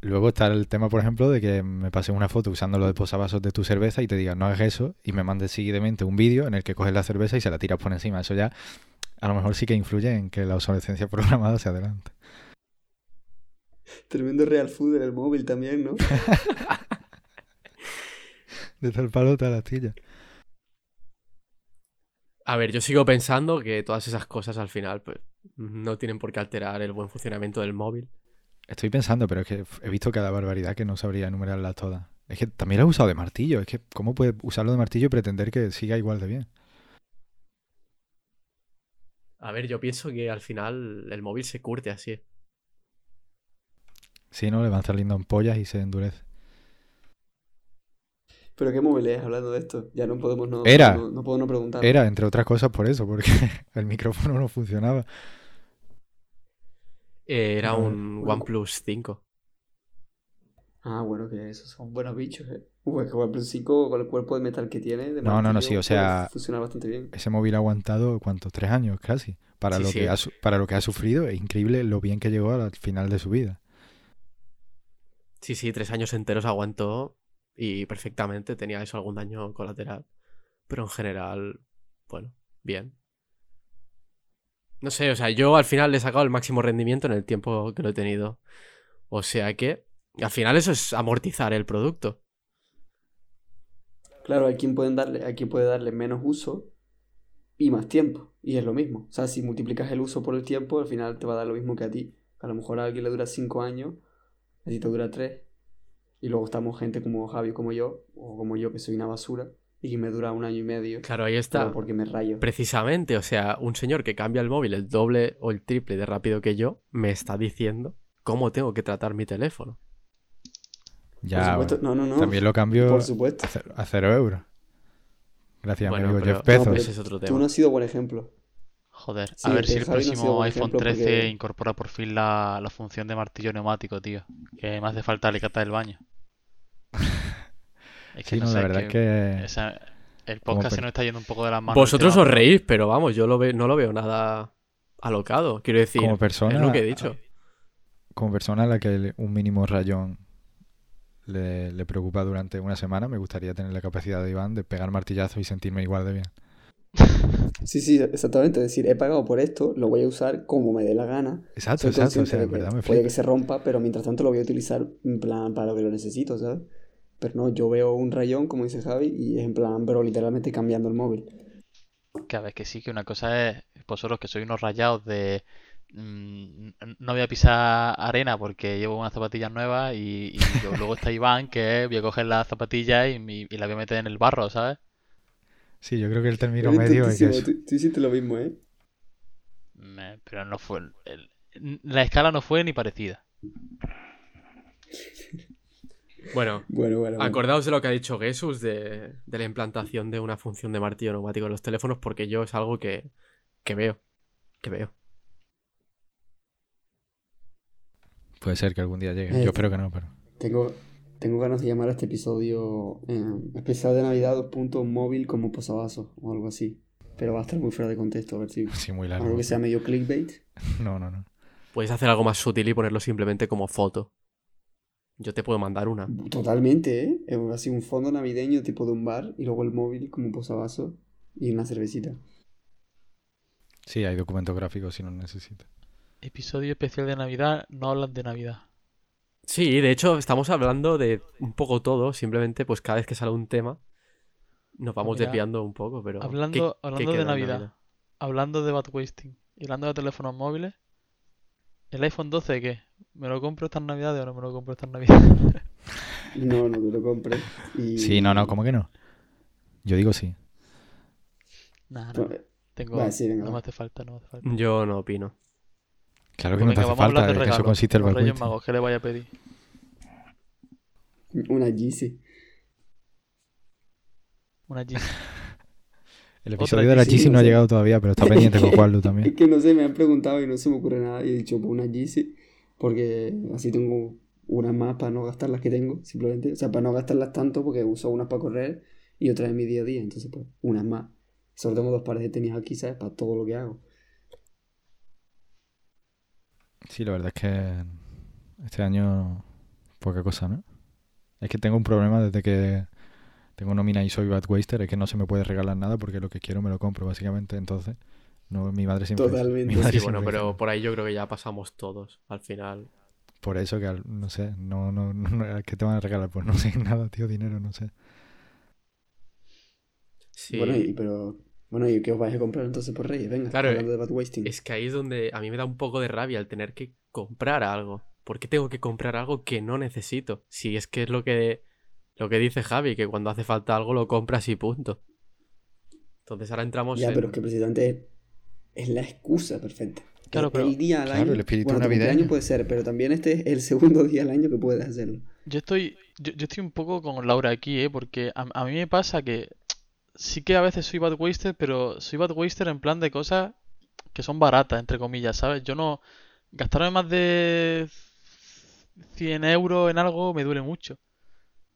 Luego está el tema, por ejemplo, de que me pases una foto usando lo de posavasos de tu cerveza y te digan no hagas eso y me mandes seguidamente un vídeo en el que coges la cerveza y se la tiras por encima. Eso ya a lo mejor sí que influye en que la obsolescencia programada se adelante. Tremendo real food en el móvil también, ¿no? Desde el palo hasta la astilla. A ver, yo sigo pensando que todas esas cosas al final pues, no tienen por qué alterar el buen funcionamiento del móvil. Estoy pensando, pero es que he visto cada barbaridad que no sabría enumerarlas todas. Es que también lo he usado de martillo. Es que, ¿cómo puedes usarlo de martillo y pretender que siga igual de bien? A ver, yo pienso que al final el móvil se curte así. Si no, le van saliendo ampollas y se endurece. Pero qué móvil es, hablando de esto. Ya no podemos no, Era. no, no puedo no preguntar. Era, entre otras cosas, por eso, porque el micrófono no funcionaba. Eh, era A ver. un OnePlus 5. Ah, bueno, que esos son buenos bichos, eh. Es que OnePlus 5 con el cuerpo de metal que tiene, de No, no, no, sí, o sea- puede funcionar bastante bien. Ese móvil ha aguantado, ¿cuántos? Tres años casi. Para, Sí, lo sí. Que ha, para lo que ha sufrido, es increíble lo bien que llegó al final de su vida. Sí, sí, tres años enteros aguantó y perfectamente. Tenía eso algún daño colateral. Pero en general, bueno, bien. No sé, o sea, yo al final le he sacado el máximo rendimiento en el tiempo que lo he tenido. O sea que, al final eso es amortizar el producto. Claro, hay quien, pueden darle, puede darle menos uso y más tiempo. Y es lo mismo. O sea, si multiplicas el uso por el tiempo, al final te va a dar lo mismo que a ti. A lo mejor a alguien le dura 5 años, a ti te dura 3. Y luego estamos gente como Javi, como yo, o como yo, que soy una basura, y que me dura un año y medio. Claro, ahí está. porque me rayo. Precisamente, o sea, un señor que cambia el móvil el doble o el triple de rápido que yo, me está diciendo cómo tengo que tratar mi teléfono. Por Ya, supuesto, no, no, no. también lo cambio Por supuesto. a cero, a cero euros. Gracias, Bueno, amigo pero- Jeff Bezos. no, Ese es otro Tú tema. no has sido buen ejemplo. Joder, Sí, a ver si el no próximo iPhone ejemplo 13 porque- incorpora por fin la, la función de martillo neumático, tío. Que me hace falta alicate del baño. Es Sí, no no, sé, la verdad es que... esa- el podcast se per- nos está yendo un poco de las manos. Vosotros os reís, pero vamos, yo lo ve- no lo veo nada alocado. Quiero decir, Como persona- es lo que he dicho. como persona a la que un mínimo rayón le, le preocupa durante una semana, me gustaría tener la capacidad de Iván de pegar martillazos y sentirme igual de bien. Sí, sí, exactamente. Es decir, he pagado por esto, lo voy a usar como me dé la gana. Exacto, Soy exacto. O consciente sea, de en que verdad me puede que se rompa, pero mientras tanto lo voy a utilizar en plan para lo que lo necesito, ¿sabes? Pero no, yo veo un rayón, como dice Javi, y es en plan, pero literalmente cambiando el móvil. Que a ver, que sí, que una cosa es vosotros que sois unos rayados de no voy a pisar arena porque llevo unas zapatillas nuevas y, y yo- luego está Iván que voy a coger las zapatillas y, las voy a meter en el barro, ¿sabes? Sí, yo creo que el término medio es que tontísimo, es... tú, tú hiciste lo mismo, ¿eh? Me- pero no fue el- la escala no fue ni parecida. Bueno, Bueno, bueno. bueno. acordaos de lo que ha dicho Jesús de, de la implantación de una función de martillo neumático en los teléfonos, porque yo es algo que, que veo. Que veo. Puede ser que algún día llegue. Eh, Yo espero que no, pero... Tengo, tengo ganas de llamar a este episodio eh, especial de Navidad, dos puntos, móvil como posavasos o algo así. Pero va a estar muy fuera de contexto, a ver si... Sí, muy Algo largo. que sea medio clickbait. No, no, no. Puedes hacer algo más sutil y ponerlo simplemente como foto. Yo te puedo mandar una. Totalmente, ¿eh? Es así un fondo navideño tipo de un bar y luego el móvil como un posavasos y una cervecita. Sí, hay documentos gráficos si no necesitas. Episodio especial de Navidad, no hablan de Navidad. Sí, de hecho, estamos hablando de un poco todo. Simplemente, pues cada vez que sale un tema, nos vamos Mira, desviando un poco, pero. Hablando, ¿qué- qué hablando de Navidad, hablando de bad wasting y hablando de teléfonos móviles, ¿el iPhone 12 qué? ¿Me lo compro estas navidades o no me lo compro estas navidades? No, no te lo compres. Y... Sí, no, no, ¿cómo que no? Yo digo sí. Nah, no. Pues, Tengo, Vale, sí, venga, no me hace falta, no me hace falta. Yo no opino. Claro que Pues no te hace falta, de en eso consiste el Reyes. Magos, ¿qué le vaya a pedir? Una Yeezy. Una Yeezy. El episodio de la Yeezy, no ha llegado todavía, pero está pendiente con Juanlu Es también. que no sé, me han preguntado y no se me ocurre nada. Y he dicho, pues una Yeezy. Porque así tengo unas más para no gastar las que tengo, simplemente. O sea, para no gastarlas tanto porque uso unas para correr y otras en mi día a día. Entonces, pues, unas más. Solo tengo dos pares de tenis aquí, ¿sabes? Para todo lo que hago. Sí, la verdad es que este año poca cosa, ¿no? Es que tengo un problema desde que tengo nómina y soy bad waster, es que no se me puede regalar nada porque lo que quiero me lo compro, básicamente. Entonces, no, mi madre siempre... Totalmente. mi madre Sí, siempre bueno, pero dice, por ahí yo creo que ya pasamos todos. Al final. Por eso que, al- no sé, no, no, no, ¿qué te van a regalar? Pues no sé, nada, tío, dinero, no sé. Sí. Bueno, y, pero... Bueno, ¿y qué os vais a comprar entonces por Reyes? Venga, Claro, hablando de bad wasting. Es que ahí es donde a mí me da un poco de rabia el tener que comprar algo. ¿Por qué tengo que comprar algo que no necesito? Si es que es lo que, lo que dice Javi, que cuando hace falta algo lo compras y punto. Entonces ahora entramos Ya, en... pero es que precisamente es, es la excusa perfecta. Claro, pero- el día al Claro, año. el espíritu bueno, navideño. cumpleaños puede ser, pero también este es el segundo día al año que puedes hacerlo. Yo estoy, yo, yo estoy un poco con Laura aquí, ¿eh? Porque a, a mí me pasa que sí que a veces soy bad waster, pero soy bad waster en plan de cosas que son baratas, entre comillas, ¿sabes? Yo no, gastarme más de 100 euros en algo me duele mucho. O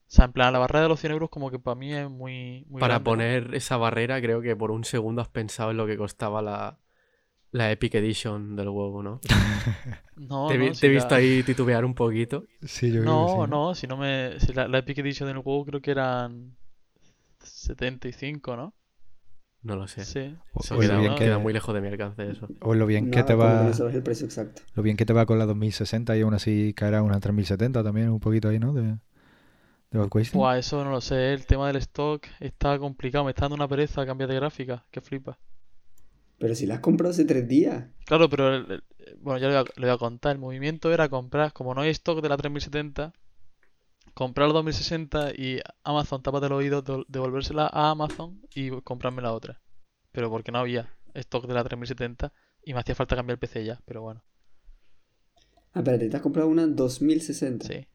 sea, en plan, la barrera de los 100 euros como que para mí es muy, muy Para grande, ¿no? poner esa barrera, creo que por un segundo has pensado en lo que costaba la, la Epic Edition del huevo, ¿no? No, te, no, si te he la- visto ahí titubear un poquito. Sí, yo creo que No, sí. no, si no me... Si la, la Epic Edition del juego creo que eran 75, ¿no? No lo sé. Sí. O, o lo queda, bien que, queda muy lejos de mi alcance eso. o lo bien que te va no sabes el precio exacto. lo bien que te va con la 2060 y aún así caerá una 3070 también un poquito ahí, ¿no? De, de. Buah, eso no lo sé, el tema del stock está complicado, me está dando una pereza cambiar de gráfica, que flipa. Pero si la has comprado hace tres días. Claro, pero el- el- bueno, ya le voy, a, le voy a contar, el movimiento era comprar, como no hay stock de la 3070, comprar la 2060 y Amazon, tápate el oído, dol- devolvérsela a Amazon y comprarme la otra. Pero porque no había stock de la 3070 y me hacía falta cambiar el PC ya, pero bueno, Ah, espérate, te has comprado una 2060. sí.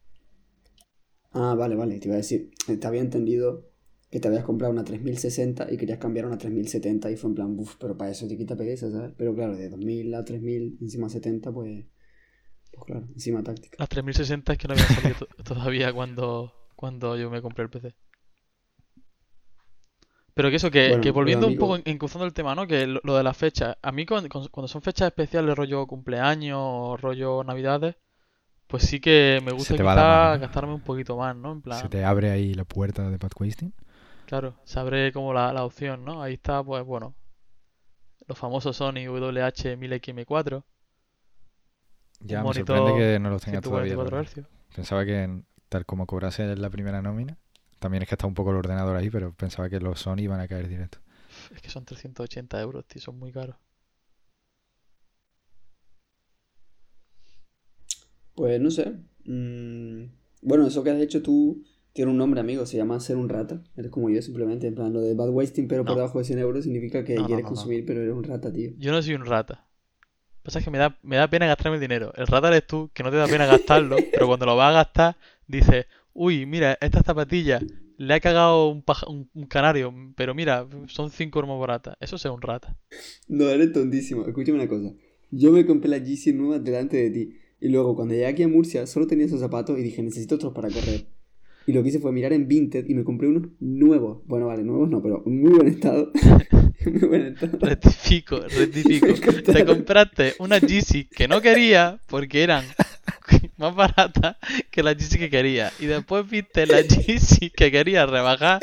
Ah, vale, vale. Te iba a decir, eh, te había entendido que te habías comprado una 3060 y querías cambiar a una 3070 y fue en plan, uff, pero para eso te quita pereza, ¿sabes? Pero claro, de 2000 a 3000, encima 70, pues. Pues claro, encima táctica. Las 3060 es que no habían salido to- todavía cuando, cuando yo me compré el PC. Pero que eso, que, Bueno, que volviendo un poco, en- encruzando el tema, ¿no? Que lo, lo de las fechas. A mí cuando, cuando son fechas especiales, rollo cumpleaños o rollo navidades, pues sí que me gusta te va la quizá mano, ¿no? gastarme un poquito más, ¿no? En plan, Se te abre ahí la puerta de Bad Wasting. claro, se abre como la, la opción, ¿no? Ahí está, pues bueno, los famosos Sony WH-1000XM4, Ya, un me sorprende que no los tengas todavía. 144 pero Hz. Pensaba que en- tal como cobrase la primera nómina, también es que está un poco el ordenador ahí, pero pensaba que los Sony iban a caer directo. Es que son 380 euros, tío, son muy caros. Pues no sé. mm, bueno, eso que has hecho tú tiene un nombre, amigo. Se llama ser un rata. Eres como yo, simplemente. En plan, lo de bad wasting, pero por debajo de 100 euros significa que No, quieres no, no. consumir, pero eres un rata, tío. Yo no soy un rata. Pasa es que me da, me da pena gastarme el dinero. El rata eres tú, que no te da pena gastarlo, pero cuando lo vas a gastar, dices, uy, mira, estas zapatillas, le ha cagado un, paja- un, un canario, pero mira, son 5 euros más baratas. Eso es un rata. No, eres tontísimo. Escúchame una cosa. Yo me compré la Yeezy nueva delante de ti. Y luego, cuando llegué aquí a Murcia, solo tenía esos zapatos y dije, necesito otros para correr. Y lo que hice fue mirar en Vinted y me compré unos nuevos. Bueno, vale, nuevos no, pero en muy buen estado. En muy buen estado. Rectifico, rectifico. Te compraste una Yeezy que no quería porque eran más baratas que la Yeezy que quería. Y después viste la Yeezy que quería rebajar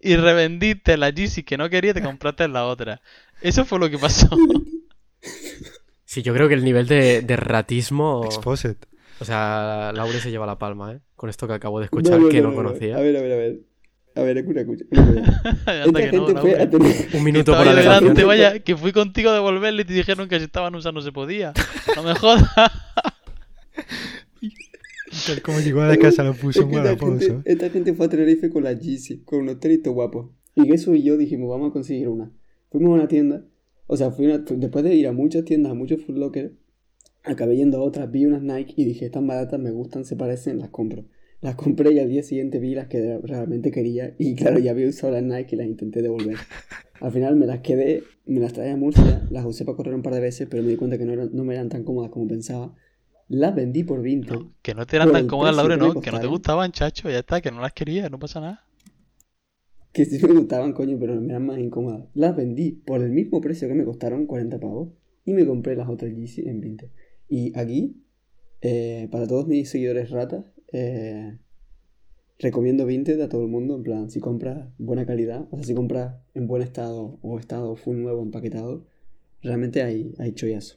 y revendiste la Yeezy que no quería y te compraste la otra. Eso fue lo que pasó. Sí, yo creo que el nivel de, de ratismo. Exposed. O sea, Laure se lleva la palma, ¿eh? Con esto que acabo de escuchar, No, no, que no, no, no, no. conocía. A ver, a ver, a ver. A ver, escucha, escucha. Esta que no, gente fue a tener... Un minuto Estaba por yo alegación. delante, vaya, que fui contigo a devolverle y te dijeron que si estaban usando no se podía. No me jodas. Tal como llegó a la casa lo puso que esta, gente, gente fue a Tenerife con la Yeezy, con unos tenis guapos. Y eso y yo dijimos, vamos a conseguir una. Fuimos a una tienda, o sea, fui una- después de ir a muchas tiendas, a muchos Foot Locker, acabé yendo a otras, vi unas Nike y dije, están baratas, me gustan, se parecen, las compro. Las compré y al día siguiente vi las que realmente quería y claro, ya había usado las Nike y las intenté devolver. Al final me las quedé, me las traje a Murcia, las usé para correr un par de veces, pero me di cuenta que no, eran- no me eran tan cómodas como pensaba. Las vendí por Vinted. No, que no te eran tan cómodas, Laura, no. Que no te gustaban, chacho. Ya está, que no las querías, no pasa nada. Que sí me gustaban, coño, pero me eran más incómodas. Las vendí por el mismo precio que me costaron, 40 pavos, y me compré las otras Yeezy en 20. Y aquí, eh, para todos mis seguidores ratas, eh, recomiendo Vinted a todo el mundo, en plan, si compras buena calidad, o sea, si compras en buen estado o estado full nuevo empaquetado, realmente hay, hay chollazo.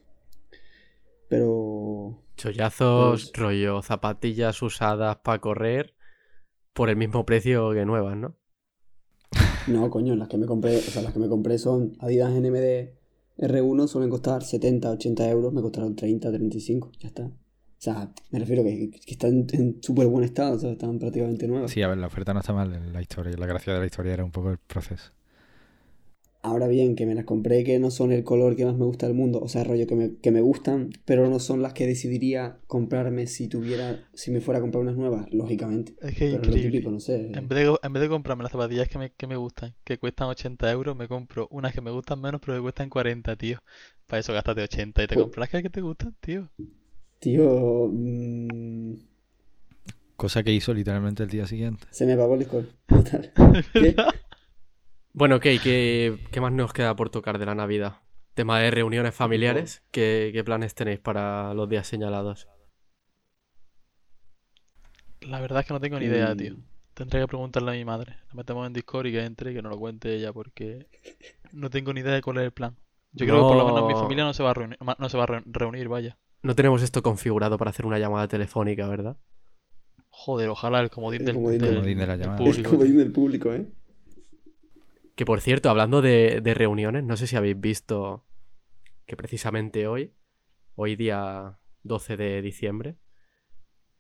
Pero... Chollazos, rollo, zapatillas usadas para correr por el mismo precio que nuevas, ¿no? No, coño, las que me compré, o sea, las que me compré son Adidas NMD R1, suelen costar 70, 80 euros, me costaron 30, 35, ya está. O sea, me refiero que, que están en súper buen estado, o sea, están prácticamente nuevas. Sí, a ver, la oferta no está mal, la historia, la gracia de la historia era un poco el proceso. Ahora bien, que me las compré que no son el color que más me gusta del mundo, o sea, rollo que me, que me gustan, pero no son las que decidiría comprarme si tuviera, si me fuera a comprar unas nuevas, lógicamente. Es que Pero es lo increíble. típico, no sé. En vez, de, en vez de comprarme las zapatillas que me, que me gustan, que cuestan 80 euros, me compro unas que me gustan menos, pero que cuestan 40, tío. Para eso gástate 80 y te Pues- compras las que te gustan, tío. Tío, mm, Cosa que hizo literalmente el día siguiente. se me apagó el Discord. Total. ¿Qué? Bueno, ok, ¿qué, qué más nos queda por tocar de la Navidad? Tema de reuniones familiares. ¿Qué, qué planes tenéis para los días señalados? La verdad es que no tengo ni idea, Mm. tío. Tendré que preguntarle a mi madre. La metemos en Discord y que entre y que nos lo cuente ella porque no tengo ni idea de cuál es el plan. Yo creo que por lo menos mi No. familia no se va a reunir, no se va a re- reunir, vaya. No tenemos esto configurado para hacer una llamada telefónica, ¿verdad? Joder, ojalá el comodín El del, comodín del- del- comodín de la del público. como dice el público, ¿eh? Que por cierto, hablando de, de reuniones, no sé si habéis visto que precisamente hoy, hoy día 12 de diciembre,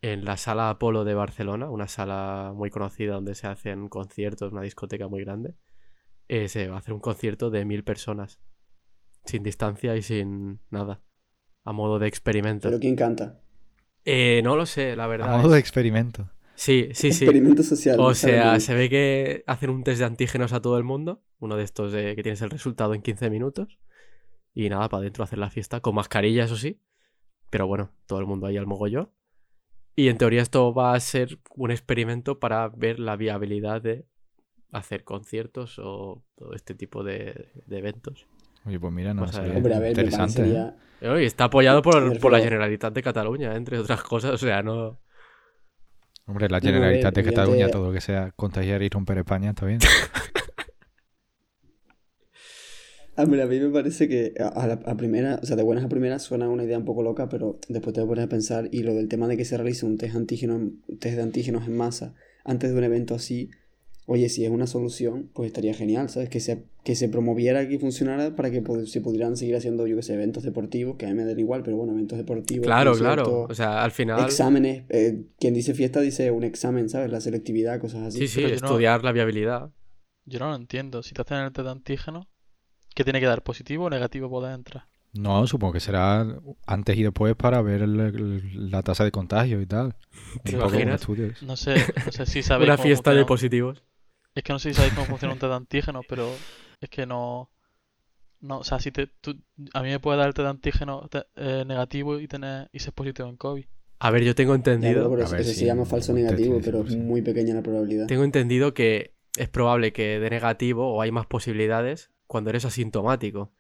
en la sala Apolo de Barcelona, una sala muy conocida donde se hacen conciertos, una discoteca muy grande, eh, se va a hacer un concierto de mil personas, sin distancia y sin nada, a modo de experimento. Pero ¿quién canta? Eh, no lo sé, la verdad. A modo de experimento. Sí, sí, sí. Experimento social. O sea, se ve que hacen un test de antígenos a todo el mundo, uno de estos de que tienes el resultado en 15 minutos, y nada, para adentro hacer la fiesta, con mascarilla, eso sí, pero bueno, todo el mundo ahí al mogollón. Y en teoría esto va a ser un experimento para ver la viabilidad de hacer conciertos o todo este tipo de, de eventos. Oye, pues mira, no Pues sería. Hombre, a ver, interesante. ¿eh? Y está apoyado por, por la Generalitat de Cataluña, entre otras cosas, o sea, no... Hombre, la Generalitat de Cataluña, todo lo que sea contagiar y romper España, está bien. Hombre, a mí me parece que a, la a primera, o sea, de buenas a primeras suena una idea un poco loca, pero después te pones a pensar y lo del tema de que se realice un test, antígeno, en- un test de antígenos en masa antes de un evento así, oye, si es una solución, pues estaría genial, ¿sabes? Que se, que se promoviera, que funcionara para que se pudieran seguir haciendo, yo que sé, eventos deportivos, que a mí me dan igual, pero bueno, eventos deportivos. Claro, claro, o sea, al final... Exámenes, eh, quien dice fiesta dice un examen, ¿sabes? La selectividad, cosas así. Sí, sí, Pero yo no- estudiar la viabilidad. Yo no lo entiendo. Si te hacen el test de antígeno, ¿qué tiene que dar? ¿Positivo o negativo para poder entrar? No, supongo que será antes y después para ver el- el- la tasa de contagio y tal. ¿Te imaginas? estudios. No sé, no sé si sabéis Una cómo fiesta de funciona positivos. Es que no sé si sabéis cómo funciona un test de antígeno, pero es que no. No, o sea, si te, tú- a mí me puede dar el test de antígeno te- eh, negativo y tener y ser positivo en COVID. A ver, yo tengo Ya, entendido, pero A eso, ver, eso sí, se llama falso negativo, pero es muy pequeña la probabilidad. tengo entendido que es probable que dé negativo o hay más posibilidades cuando eres asintomático.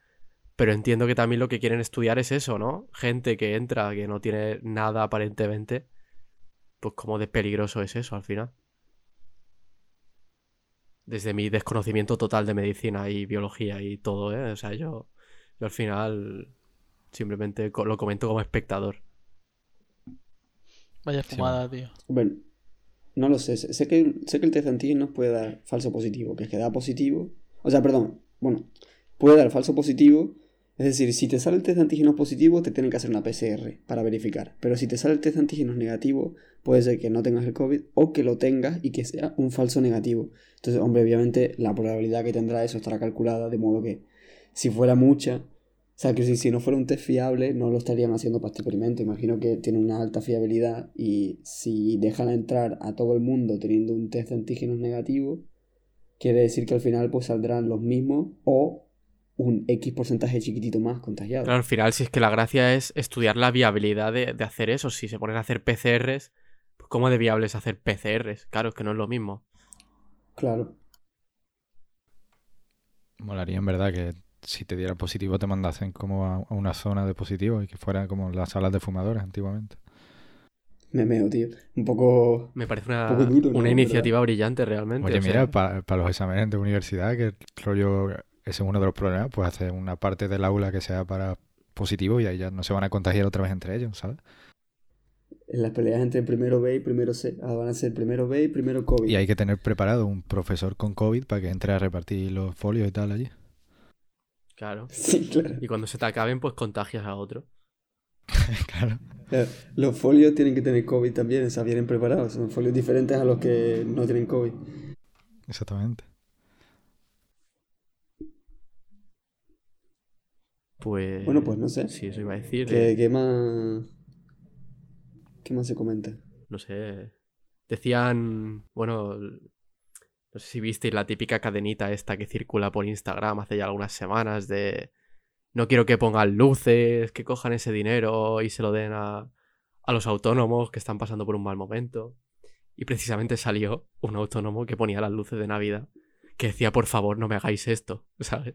Pero entiendo que también lo que quieren estudiar es eso, ¿no? Gente que entra, que no tiene nada aparentemente, pues cómo de peligroso es eso al final. Desde mi desconocimiento total de medicina y biología y todo, ¿eh? O sea, yo, yo al final simplemente lo comento como espectador. Vaya Sí, fumada, tío. Bueno, no lo sé. Sé sé que, sé que el test de antígenos puede dar falso positivo, que es que da positivo. O sea, perdón, bueno, puede dar falso positivo. Es decir, si te sale el test de antígenos positivo, te tienen que hacer una PCR para verificar. Pero si te sale el test de antígenos negativo, puede ser que no tengas el COVID o que lo tengas y que sea un falso negativo. Entonces, hombre, obviamente la probabilidad que tendrá eso estará calculada, de modo que si fuera mucha, o sea, que si, no fuera un test fiable, no lo estarían haciendo para este experimento. Imagino que tiene una alta fiabilidad y si dejan entrar a todo el mundo teniendo un test de antígenos negativo, quiere decir que al final pues saldrán los mismos o un X porcentaje chiquitito más contagiado. Claro, al final, si es que la gracia es estudiar la viabilidad de, de hacer eso. Si se ponen a hacer PCRs, pues ¿cómo de viable es hacer PCRs? Claro, es que no es lo mismo. Claro. Molaría en verdad que si te diera positivo te mandasen como a, a una zona de positivo y que fuera como las salas de fumadores antiguamente. Me meo, tío. Un poco... Me parece una, Un poco duro, ¿no? una ¿Verdad? iniciativa brillante realmente. Oye, o sea, mira, para los exámenes de universidad, que rollo, ese es uno de los problemas, pues hacer una parte del aula que sea para positivo y ahí ya no se van a contagiar otra vez entre ellos, ¿sabes? En las peleas entre primero B y primero C. Ahora van a ser primero B y primero COVID. Y hay que tener preparado un profesor con COVID para que entre a repartir los folios y tal allí. Claro. Sí, claro. Y cuando se te acaben, pues contagias a otro. claro. Eh, Los folios tienen que tener COVID también, o sea, vienen preparados. Son folios diferentes a los que no tienen COVID. Exactamente. Pues. Bueno, pues no sé. Sí, eso iba a decir. ¿Qué, eh, qué más... ¿Qué más se comenta? No sé. Decían. Bueno. No sé si visteis la típica cadenita esta que circula por Instagram hace ya algunas semanas de. No quiero que pongan luces, que cojan ese dinero y se lo den a, a los autónomos que están pasando por un mal momento. Y precisamente salió un autónomo que ponía las luces de Navidad, que decía, por favor, no me hagáis esto, ¿sabes?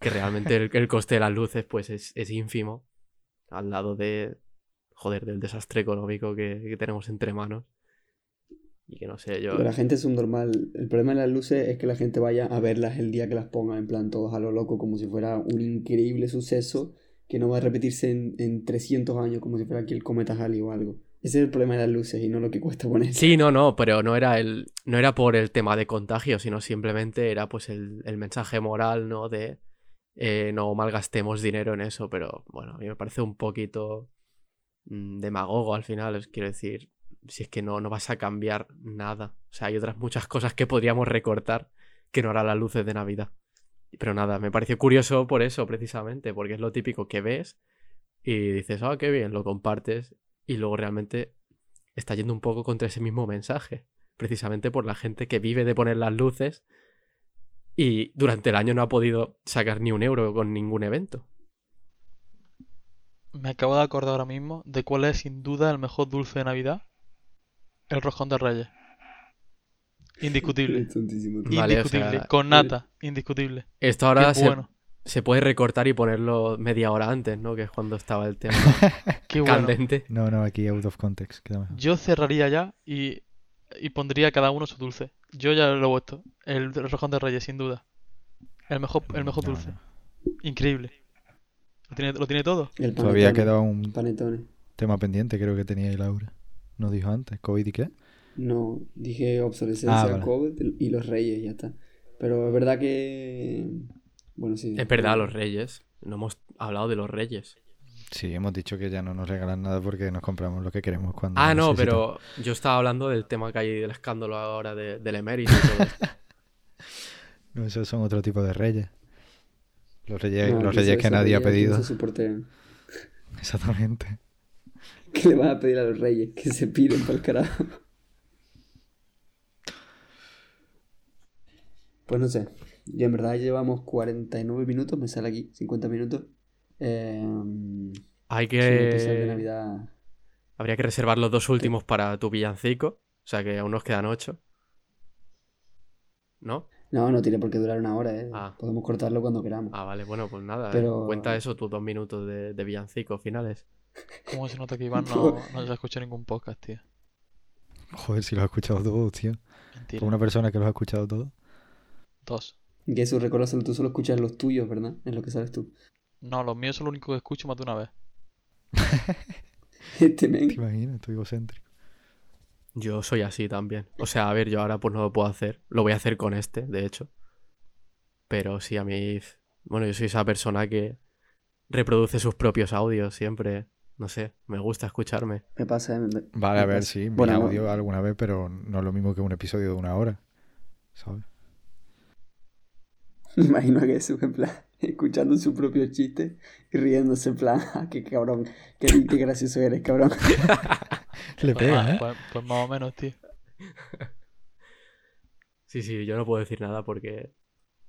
Que realmente el, el coste de las luces, pues, es, es ínfimo al lado de, joder, del desastre económico que, que tenemos entre manos. Y que no sé, yo... Pero la gente es un normal. El problema de las luces es que la gente vaya a verlas el día que las pongan, en plan todos a lo loco, como si fuera un increíble suceso que no va a repetirse en, en 300 años, como si fuera aquí el cometa Halley o algo. Ese es el problema de las luces y no lo que cuesta poner. Sí, no, no, pero no era el. No era por el tema de contagio, sino simplemente era pues el, el mensaje moral, ¿no? De eh, no malgastemos dinero en eso. Pero bueno, a mí me parece un poquito mm, demagogo al final. os quiero decir, si es que no, no vas a cambiar nada. O sea, hay otras muchas cosas que podríamos recortar que no harán las luces de Navidad. Pero nada, me pareció curioso por eso, precisamente, porque es lo típico que ves y dices, ah, qué bien, lo compartes y luego realmente está yendo un poco contra ese mismo mensaje, precisamente por la gente que vive de poner las luces y durante el año no ha podido sacar ni un euro con ningún evento. Me acabo de acordar ahora mismo de cuál es sin duda el mejor dulce de Navidad. El roscón de Reyes. Indiscutible. Vale, o Indiscutible. sea, Con nata. Indiscutible. Esto ahora se, bueno. se puede recortar y ponerlo media hora antes, ¿no? Que es cuando estaba el tema Qué bueno. candente. No, no, aquí out of context. queda mejor. Yo cerraría ya y, y pondría cada uno su dulce. Yo ya lo he puesto. El roscón de Reyes, sin duda. El mejor, el mejor dulce. Increíble. Lo tiene, lo tiene todo. El Todavía panetone. queda un Panetone. tema pendiente, creo que tenía ahí Laura. Nos dijo antes, ¿COVID y qué? No, dije obsolescencia, Ah, vale. COVID y los reyes, ya está. Pero es verdad que. Bueno, sí. Es verdad, los reyes. No hemos hablado de los reyes. Sí, hemos dicho que ya no nos regalan nada porque nos compramos lo que queremos cuando Ah, no, necesitamos. pero yo estaba hablando del tema que hay del escándalo ahora de- del emérito y todo esto. No, esos son otro tipo de reyes. Los reyes, No, los reyes que nadie ha pedido. no se. Exactamente. ¿Qué le vas a pedir a los reyes? Que se piren para el carajo. Pues no sé. Y en verdad llevamos 49 minutos, me sale aquí, 50 minutos. Eh, Hay sí, un especial de que... Navidad. Habría que reservar los dos últimos para tu villancico. O sea que aún nos quedan ocho. ¿No? No, no tiene por qué durar una hora, ¿eh? Ah. Podemos cortarlo cuando queramos. Ah, vale, bueno, pues nada. eh, Pero- Cuenta eso, tus dos minutos de, de villancico finales. ¿Cómo se nota que Iván no, no se ha escuchado ningún podcast, tío? Joder, si los has escuchado todos, tío. Mentira. Por una persona que los ha escuchado todos. Dos. Que eso, recuérdaselo, tú solo escuchas los tuyos, ¿verdad? Es lo que sabes tú. No, los míos son lo único que escucho más de una vez. Este men. ¿Te imaginas? Estoy egocéntrico. Yo soy así también. O sea, a ver, yo ahora pues no lo puedo hacer. Lo voy a hacer con este, de hecho. Pero sí, a mí... Bueno, yo soy esa persona que reproduce sus propios audios siempre. No sé, me gusta escucharme. Me pasa, me- me- Vale, a ver, pasa. sí, mi Bueno, no- audio alguna vez, pero no es lo mismo que un episodio de una hora. ¿Sabes? Me imagino que eso, en plan, escuchando su propio chiste y riéndose, en plan, "Ah, qué cabrón, qué, qué gracioso eres, cabrón. Le Pues, pega, más, ¿eh? pues- pues más o menos, tío. Sí, sí, yo no puedo decir nada porque...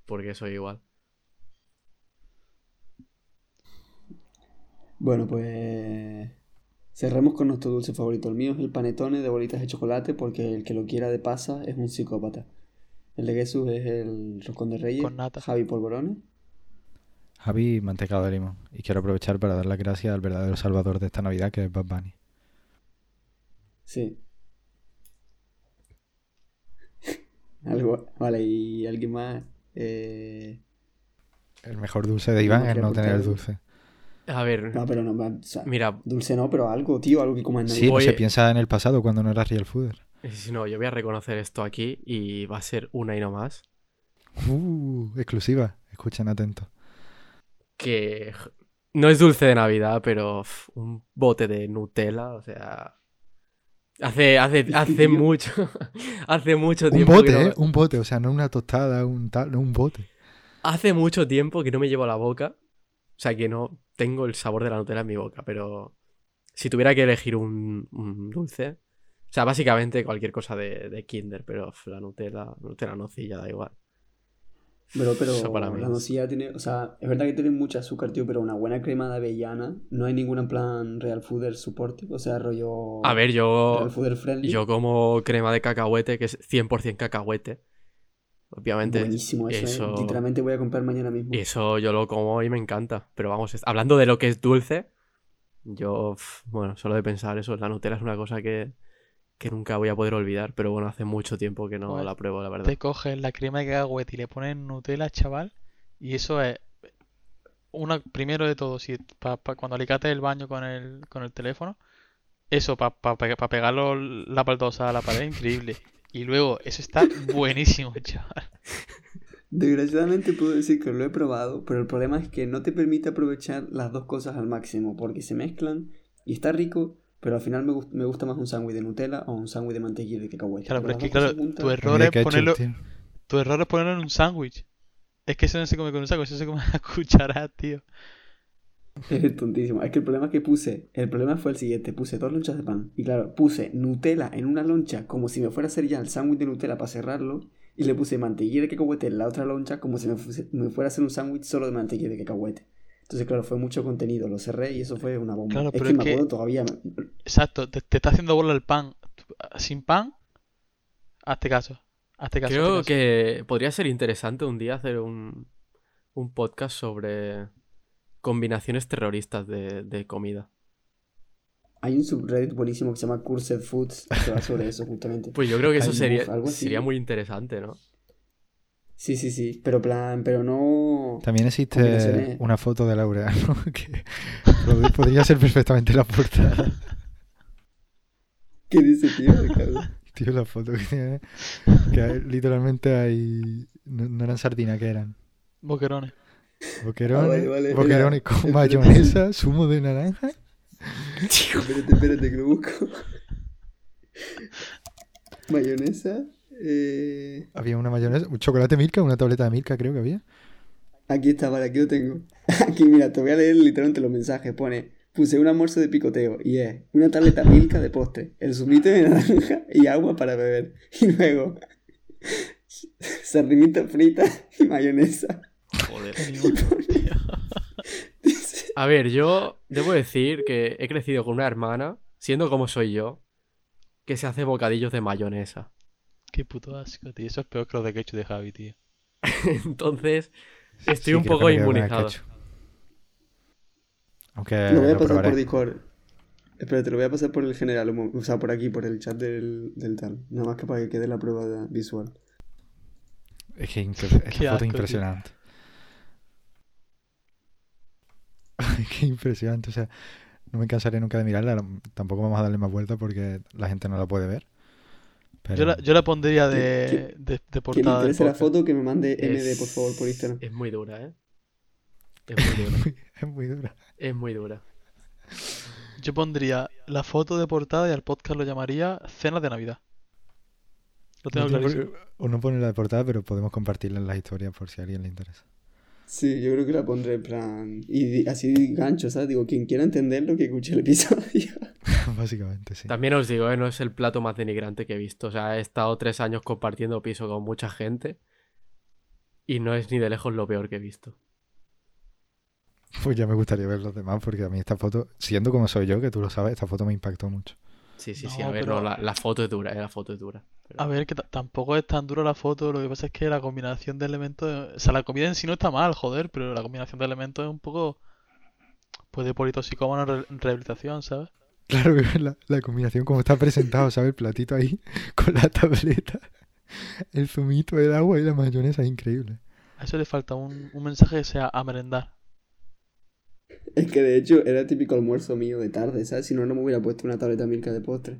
Porque soy igual. Bueno, pues cerremos con nuestro dulce favorito. El mío es el panetone de bolitas de chocolate porque el que lo quiera de pasa es un psicópata. El de Jesús es el roscón de reyes, Con nata. Javi polvorones. Javi, mantecado de limón. Y quiero aprovechar para dar las gracias al verdadero salvador de esta Navidad, que es Bad Bunny. Sí. Algo, vale, y alguien más. Eh, El mejor dulce de Iván es no tener el dulce. A ver, no, pero no, o sea, mira, dulce no, pero algo, tío, algo que comas en Sí, no se piensa en el pasado cuando no era real fooder. si no, yo voy a reconocer esto aquí y va a ser una y no más. Uh, exclusiva. Escuchen atentos. Que no es dulce de Navidad, pero uf, un bote de Nutella, o sea, hace hace hace mucho hace mucho Un tiempo que bote, no, ¿eh? Un bote. O sea, no una tostada, un tal, no un bote. hace mucho tiempo que no me llevo a la boca, o sea, que no tengo el sabor de la Nutella en mi boca, pero si tuviera que elegir un, un dulce, o sea, básicamente cualquier cosa de, de Kinder, pero la Nutella, Nutella nocilla da igual. Pero Eso para mí la nocilla tiene, o sea, es verdad que tiene mucho azúcar, tío, pero una buena crema de avellana, no hay ninguna en plan real fooder supportive, o sea, rollo A ver, yo, real fooder friendly. yo como crema de cacahuete, que es 100% cacahuete. Obviamente, Buenísimo eso, eso- eh. Literalmente voy a comprar mañana mismo. eso yo lo como y me encanta. Pero vamos, hablando de lo que es dulce, yo, bueno, solo de pensar eso, la Nutella es una cosa que, que nunca voy a poder olvidar. Pero bueno, hace mucho tiempo que no la pruebo, la verdad. Te coges la crema de cacahuete y le pones Nutella, chaval, y eso es una primero de todo, si pa- pa- cuando alicates el baño con el, con el teléfono, eso para pegarlo la baldosa a la pared, increíble. Y luego, eso está buenísimo, chaval. Desgraciadamente puedo decir que lo he probado, pero el problema es que no te permite aprovechar las dos cosas al máximo, porque se mezclan y está rico, pero al final me, gust- me gusta más un sándwich de Nutella o un sándwich de mantequilla de cacahuete. Claro, pero es que, claro, juntas- tu error es ponerlo, tío. tu error es ponerlo en un sándwich. Es que eso no se come con un sándwich, eso se come a cucharadas, tío. Es tontísimo. Es que el problema que puse, el problema fue el siguiente, puse dos lonchas de pan. Y claro, puse Nutella en una loncha como si me fuera a hacer ya el sándwich de Nutella para cerrarlo. Y le puse mantequilla de cacahuete en la otra loncha como si me, fuese- me fuera a hacer un sándwich solo de mantequilla de cacahuete. Entonces, claro, fue mucho contenido. Lo cerré y eso fue una bomba. Claro, es pero que es me que- todavía. Exacto, te, te está haciendo bola el pan. Sin pan, hazte caso. Hazte caso. hazte Creo caso. que podría ser interesante un día hacer un, un podcast sobre combinaciones terroristas de, de comida. Hay un subreddit buenísimo que se llama Cursed Foods que va sobre eso justamente. Pues yo creo que eso sería, sería muy interesante, ¿no? Sí, sí, sí. Pero plan, pero no. También existe una foto de Laureano que pod- podría ser perfectamente la portada. ¿Qué dice, tío? Ricardo? Tío, la foto que tiene. Que hay- literalmente hay. No, no eran sardinas, que eran? Boquerones. Boquerones, Ah, vale, vale, era- boquerones con espérate. mayonesa, zumo de naranja. Espérate, espérate, que lo busco. Mayonesa. Eh... Había una mayonesa, un chocolate Milka, una tableta de Milka, creo que había. Aquí está, vale, aquí lo tengo. Aquí, mira, te voy a leer literalmente los mensajes. Pone, puse un almuerzo de picoteo y es una tableta milka de postre, el zumito de naranja y agua para beber. Y luego, sardinita frita y mayonesa. Joder. Dice, A ver, yo debo decir que he crecido con una hermana, siendo como soy yo, que se hace bocadillos de mayonesa. Qué puto asco, tío. Eso es peor que los de ketchup de Javi, tío. Entonces, estoy Sí, un poco inmunizado. Aunque lo voy a lo pasar probaré. por Discord. Espérate, lo voy a pasar por el general, o sea, por aquí, por el chat del, del tal. Nada más que para que quede la prueba visual. Es que impre- esta Qué foto asco, es impresionante. Ay, Qué impresionante. O sea, no me cansaré nunca de mirarla. Tampoco vamos a darle más vueltas porque la gente no la puede ver. Pero Yo, la, yo la pondría de, ¿Quién- de, de portada. del interese la podcast. foto, que me mande MD, Es- por favor, por Instagram. Es muy dura, ¿eh? Es muy dura. es muy dura. es muy dura. Yo pondría la foto de portada y al podcast lo llamaría Cenas de Navidad. Lo tengo No tiene clarísimo. por- O no pone la de portada, pero podemos compartirla en las historias por si a alguien le interesa. Sí, yo creo que la pondré en plan. Y así gancho, ¿sabes? Digo, quien quiera entenderlo, que escuche el episodio. Básicamente, sí. También os digo, ¿eh? no es el plato más denigrante que he visto. O sea, he estado tres años compartiendo piso con mucha gente y no es ni de lejos lo peor que he visto. Pues ya me gustaría ver los demás porque a mí esta foto, siendo como soy yo, que tú lo sabes, esta foto me impactó mucho. Sí, sí, sí. No, A ver, pero- no, la, la foto es dura, eh, la foto es dura. Pero- A ver, que ta- tampoco es tan dura la foto, lo que pasa es que la combinación de elementos, o sea, la comida en sí no está mal, joder, pero la combinación de elementos es un poco, pues de politoxicómano en re- rehabilitación, ¿sabes? Claro, la, la combinación como está presentado, ¿sabes? El platito ahí con la tableta, el zumito, el agua y la mayonesa, es increíble. A eso le falta un, un mensaje que sea a merendar. Es que de hecho era típico almuerzo mío de tarde, ¿sabes? Si no, no me hubiera puesto una tableta milka de postre.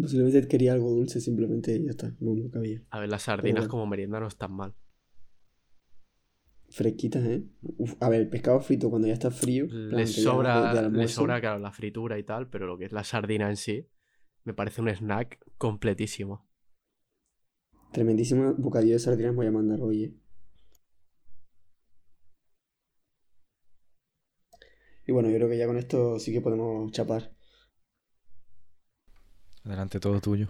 Posiblemente quería algo dulce, simplemente y ya está, único que había. A ver, las sardinas bueno. como merienda no están mal. Fresquitas, ¿eh? Uf, a ver, el pescado frito cuando ya está frío. de- de sobra, sobra, claro, la fritura y tal, pero lo que es la sardina en sí, me parece un snack completísimo. Tremendísimo bocadillo de sardinas voy a mandar hoy, ¿eh? Y bueno, yo creo que ya con esto sí que podemos chapar. Adelante, todo tuyo.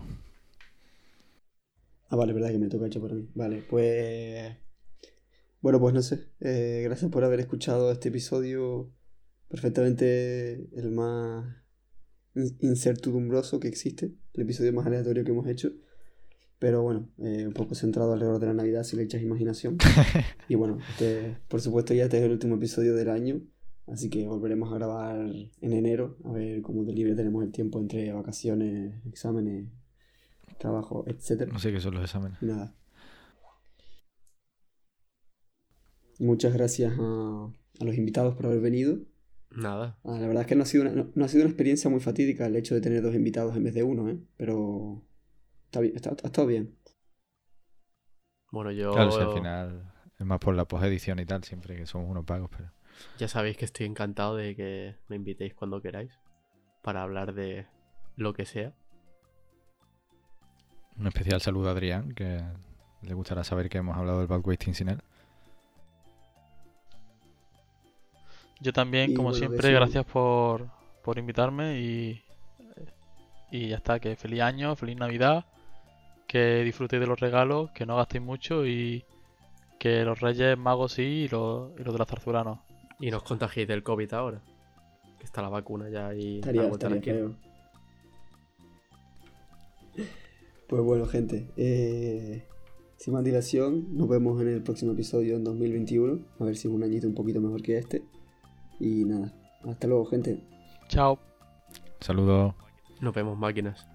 Ah, vale, verdad que me toca hecho para mí. Vale, pues. Bueno, pues no sé. Eh, gracias por haber escuchado este episodio. Perfectamente el más in- incertidumbroso que existe. El episodio más aleatorio que hemos hecho. Pero bueno, eh, un poco centrado alrededor de la Navidad si le echas imaginación. y bueno, este, por supuesto ya este es el último episodio del año. Así que volveremos a grabar en enero. A ver cómo de libre tenemos el tiempo entre vacaciones, exámenes, trabajo, etcétera. No sé qué son los exámenes. Nada. Muchas gracias a, a los invitados por haber venido. Nada. Ah, la verdad es que no ha, sido una, no, no ha sido una experiencia muy fatídica el hecho de tener dos invitados en vez de uno, ¿eh? Pero está bien, está, ha estado bien. Bueno, yo Claro, si al final es más por la posedición y tal, siempre que somos unos pagos, pero. Ya sabéis que estoy encantado de que me invitéis cuando queráis para hablar de lo que sea. Un especial saludo a Adrián, que le gustará saber que hemos hablado del bad wasting sin él. Yo también, Y como bueno, siempre, gracias por, por invitarme y, y ya está, que feliz año, feliz Navidad, que disfrutéis de los regalos, que no gastéis mucho y que los Reyes Magos sí y los, y los de la zarzuela no. Y no os contagiéis del COVID ahora. Que está la vacuna ya y Estaría, la estaría feo. Pues bueno, gente. eh, sin más dilación, nos vemos en el próximo episodio en 2021. A ver si es un añito un poquito mejor que este. Y nada, hasta luego, gente. Chao. Saludos. Nos vemos máquinas.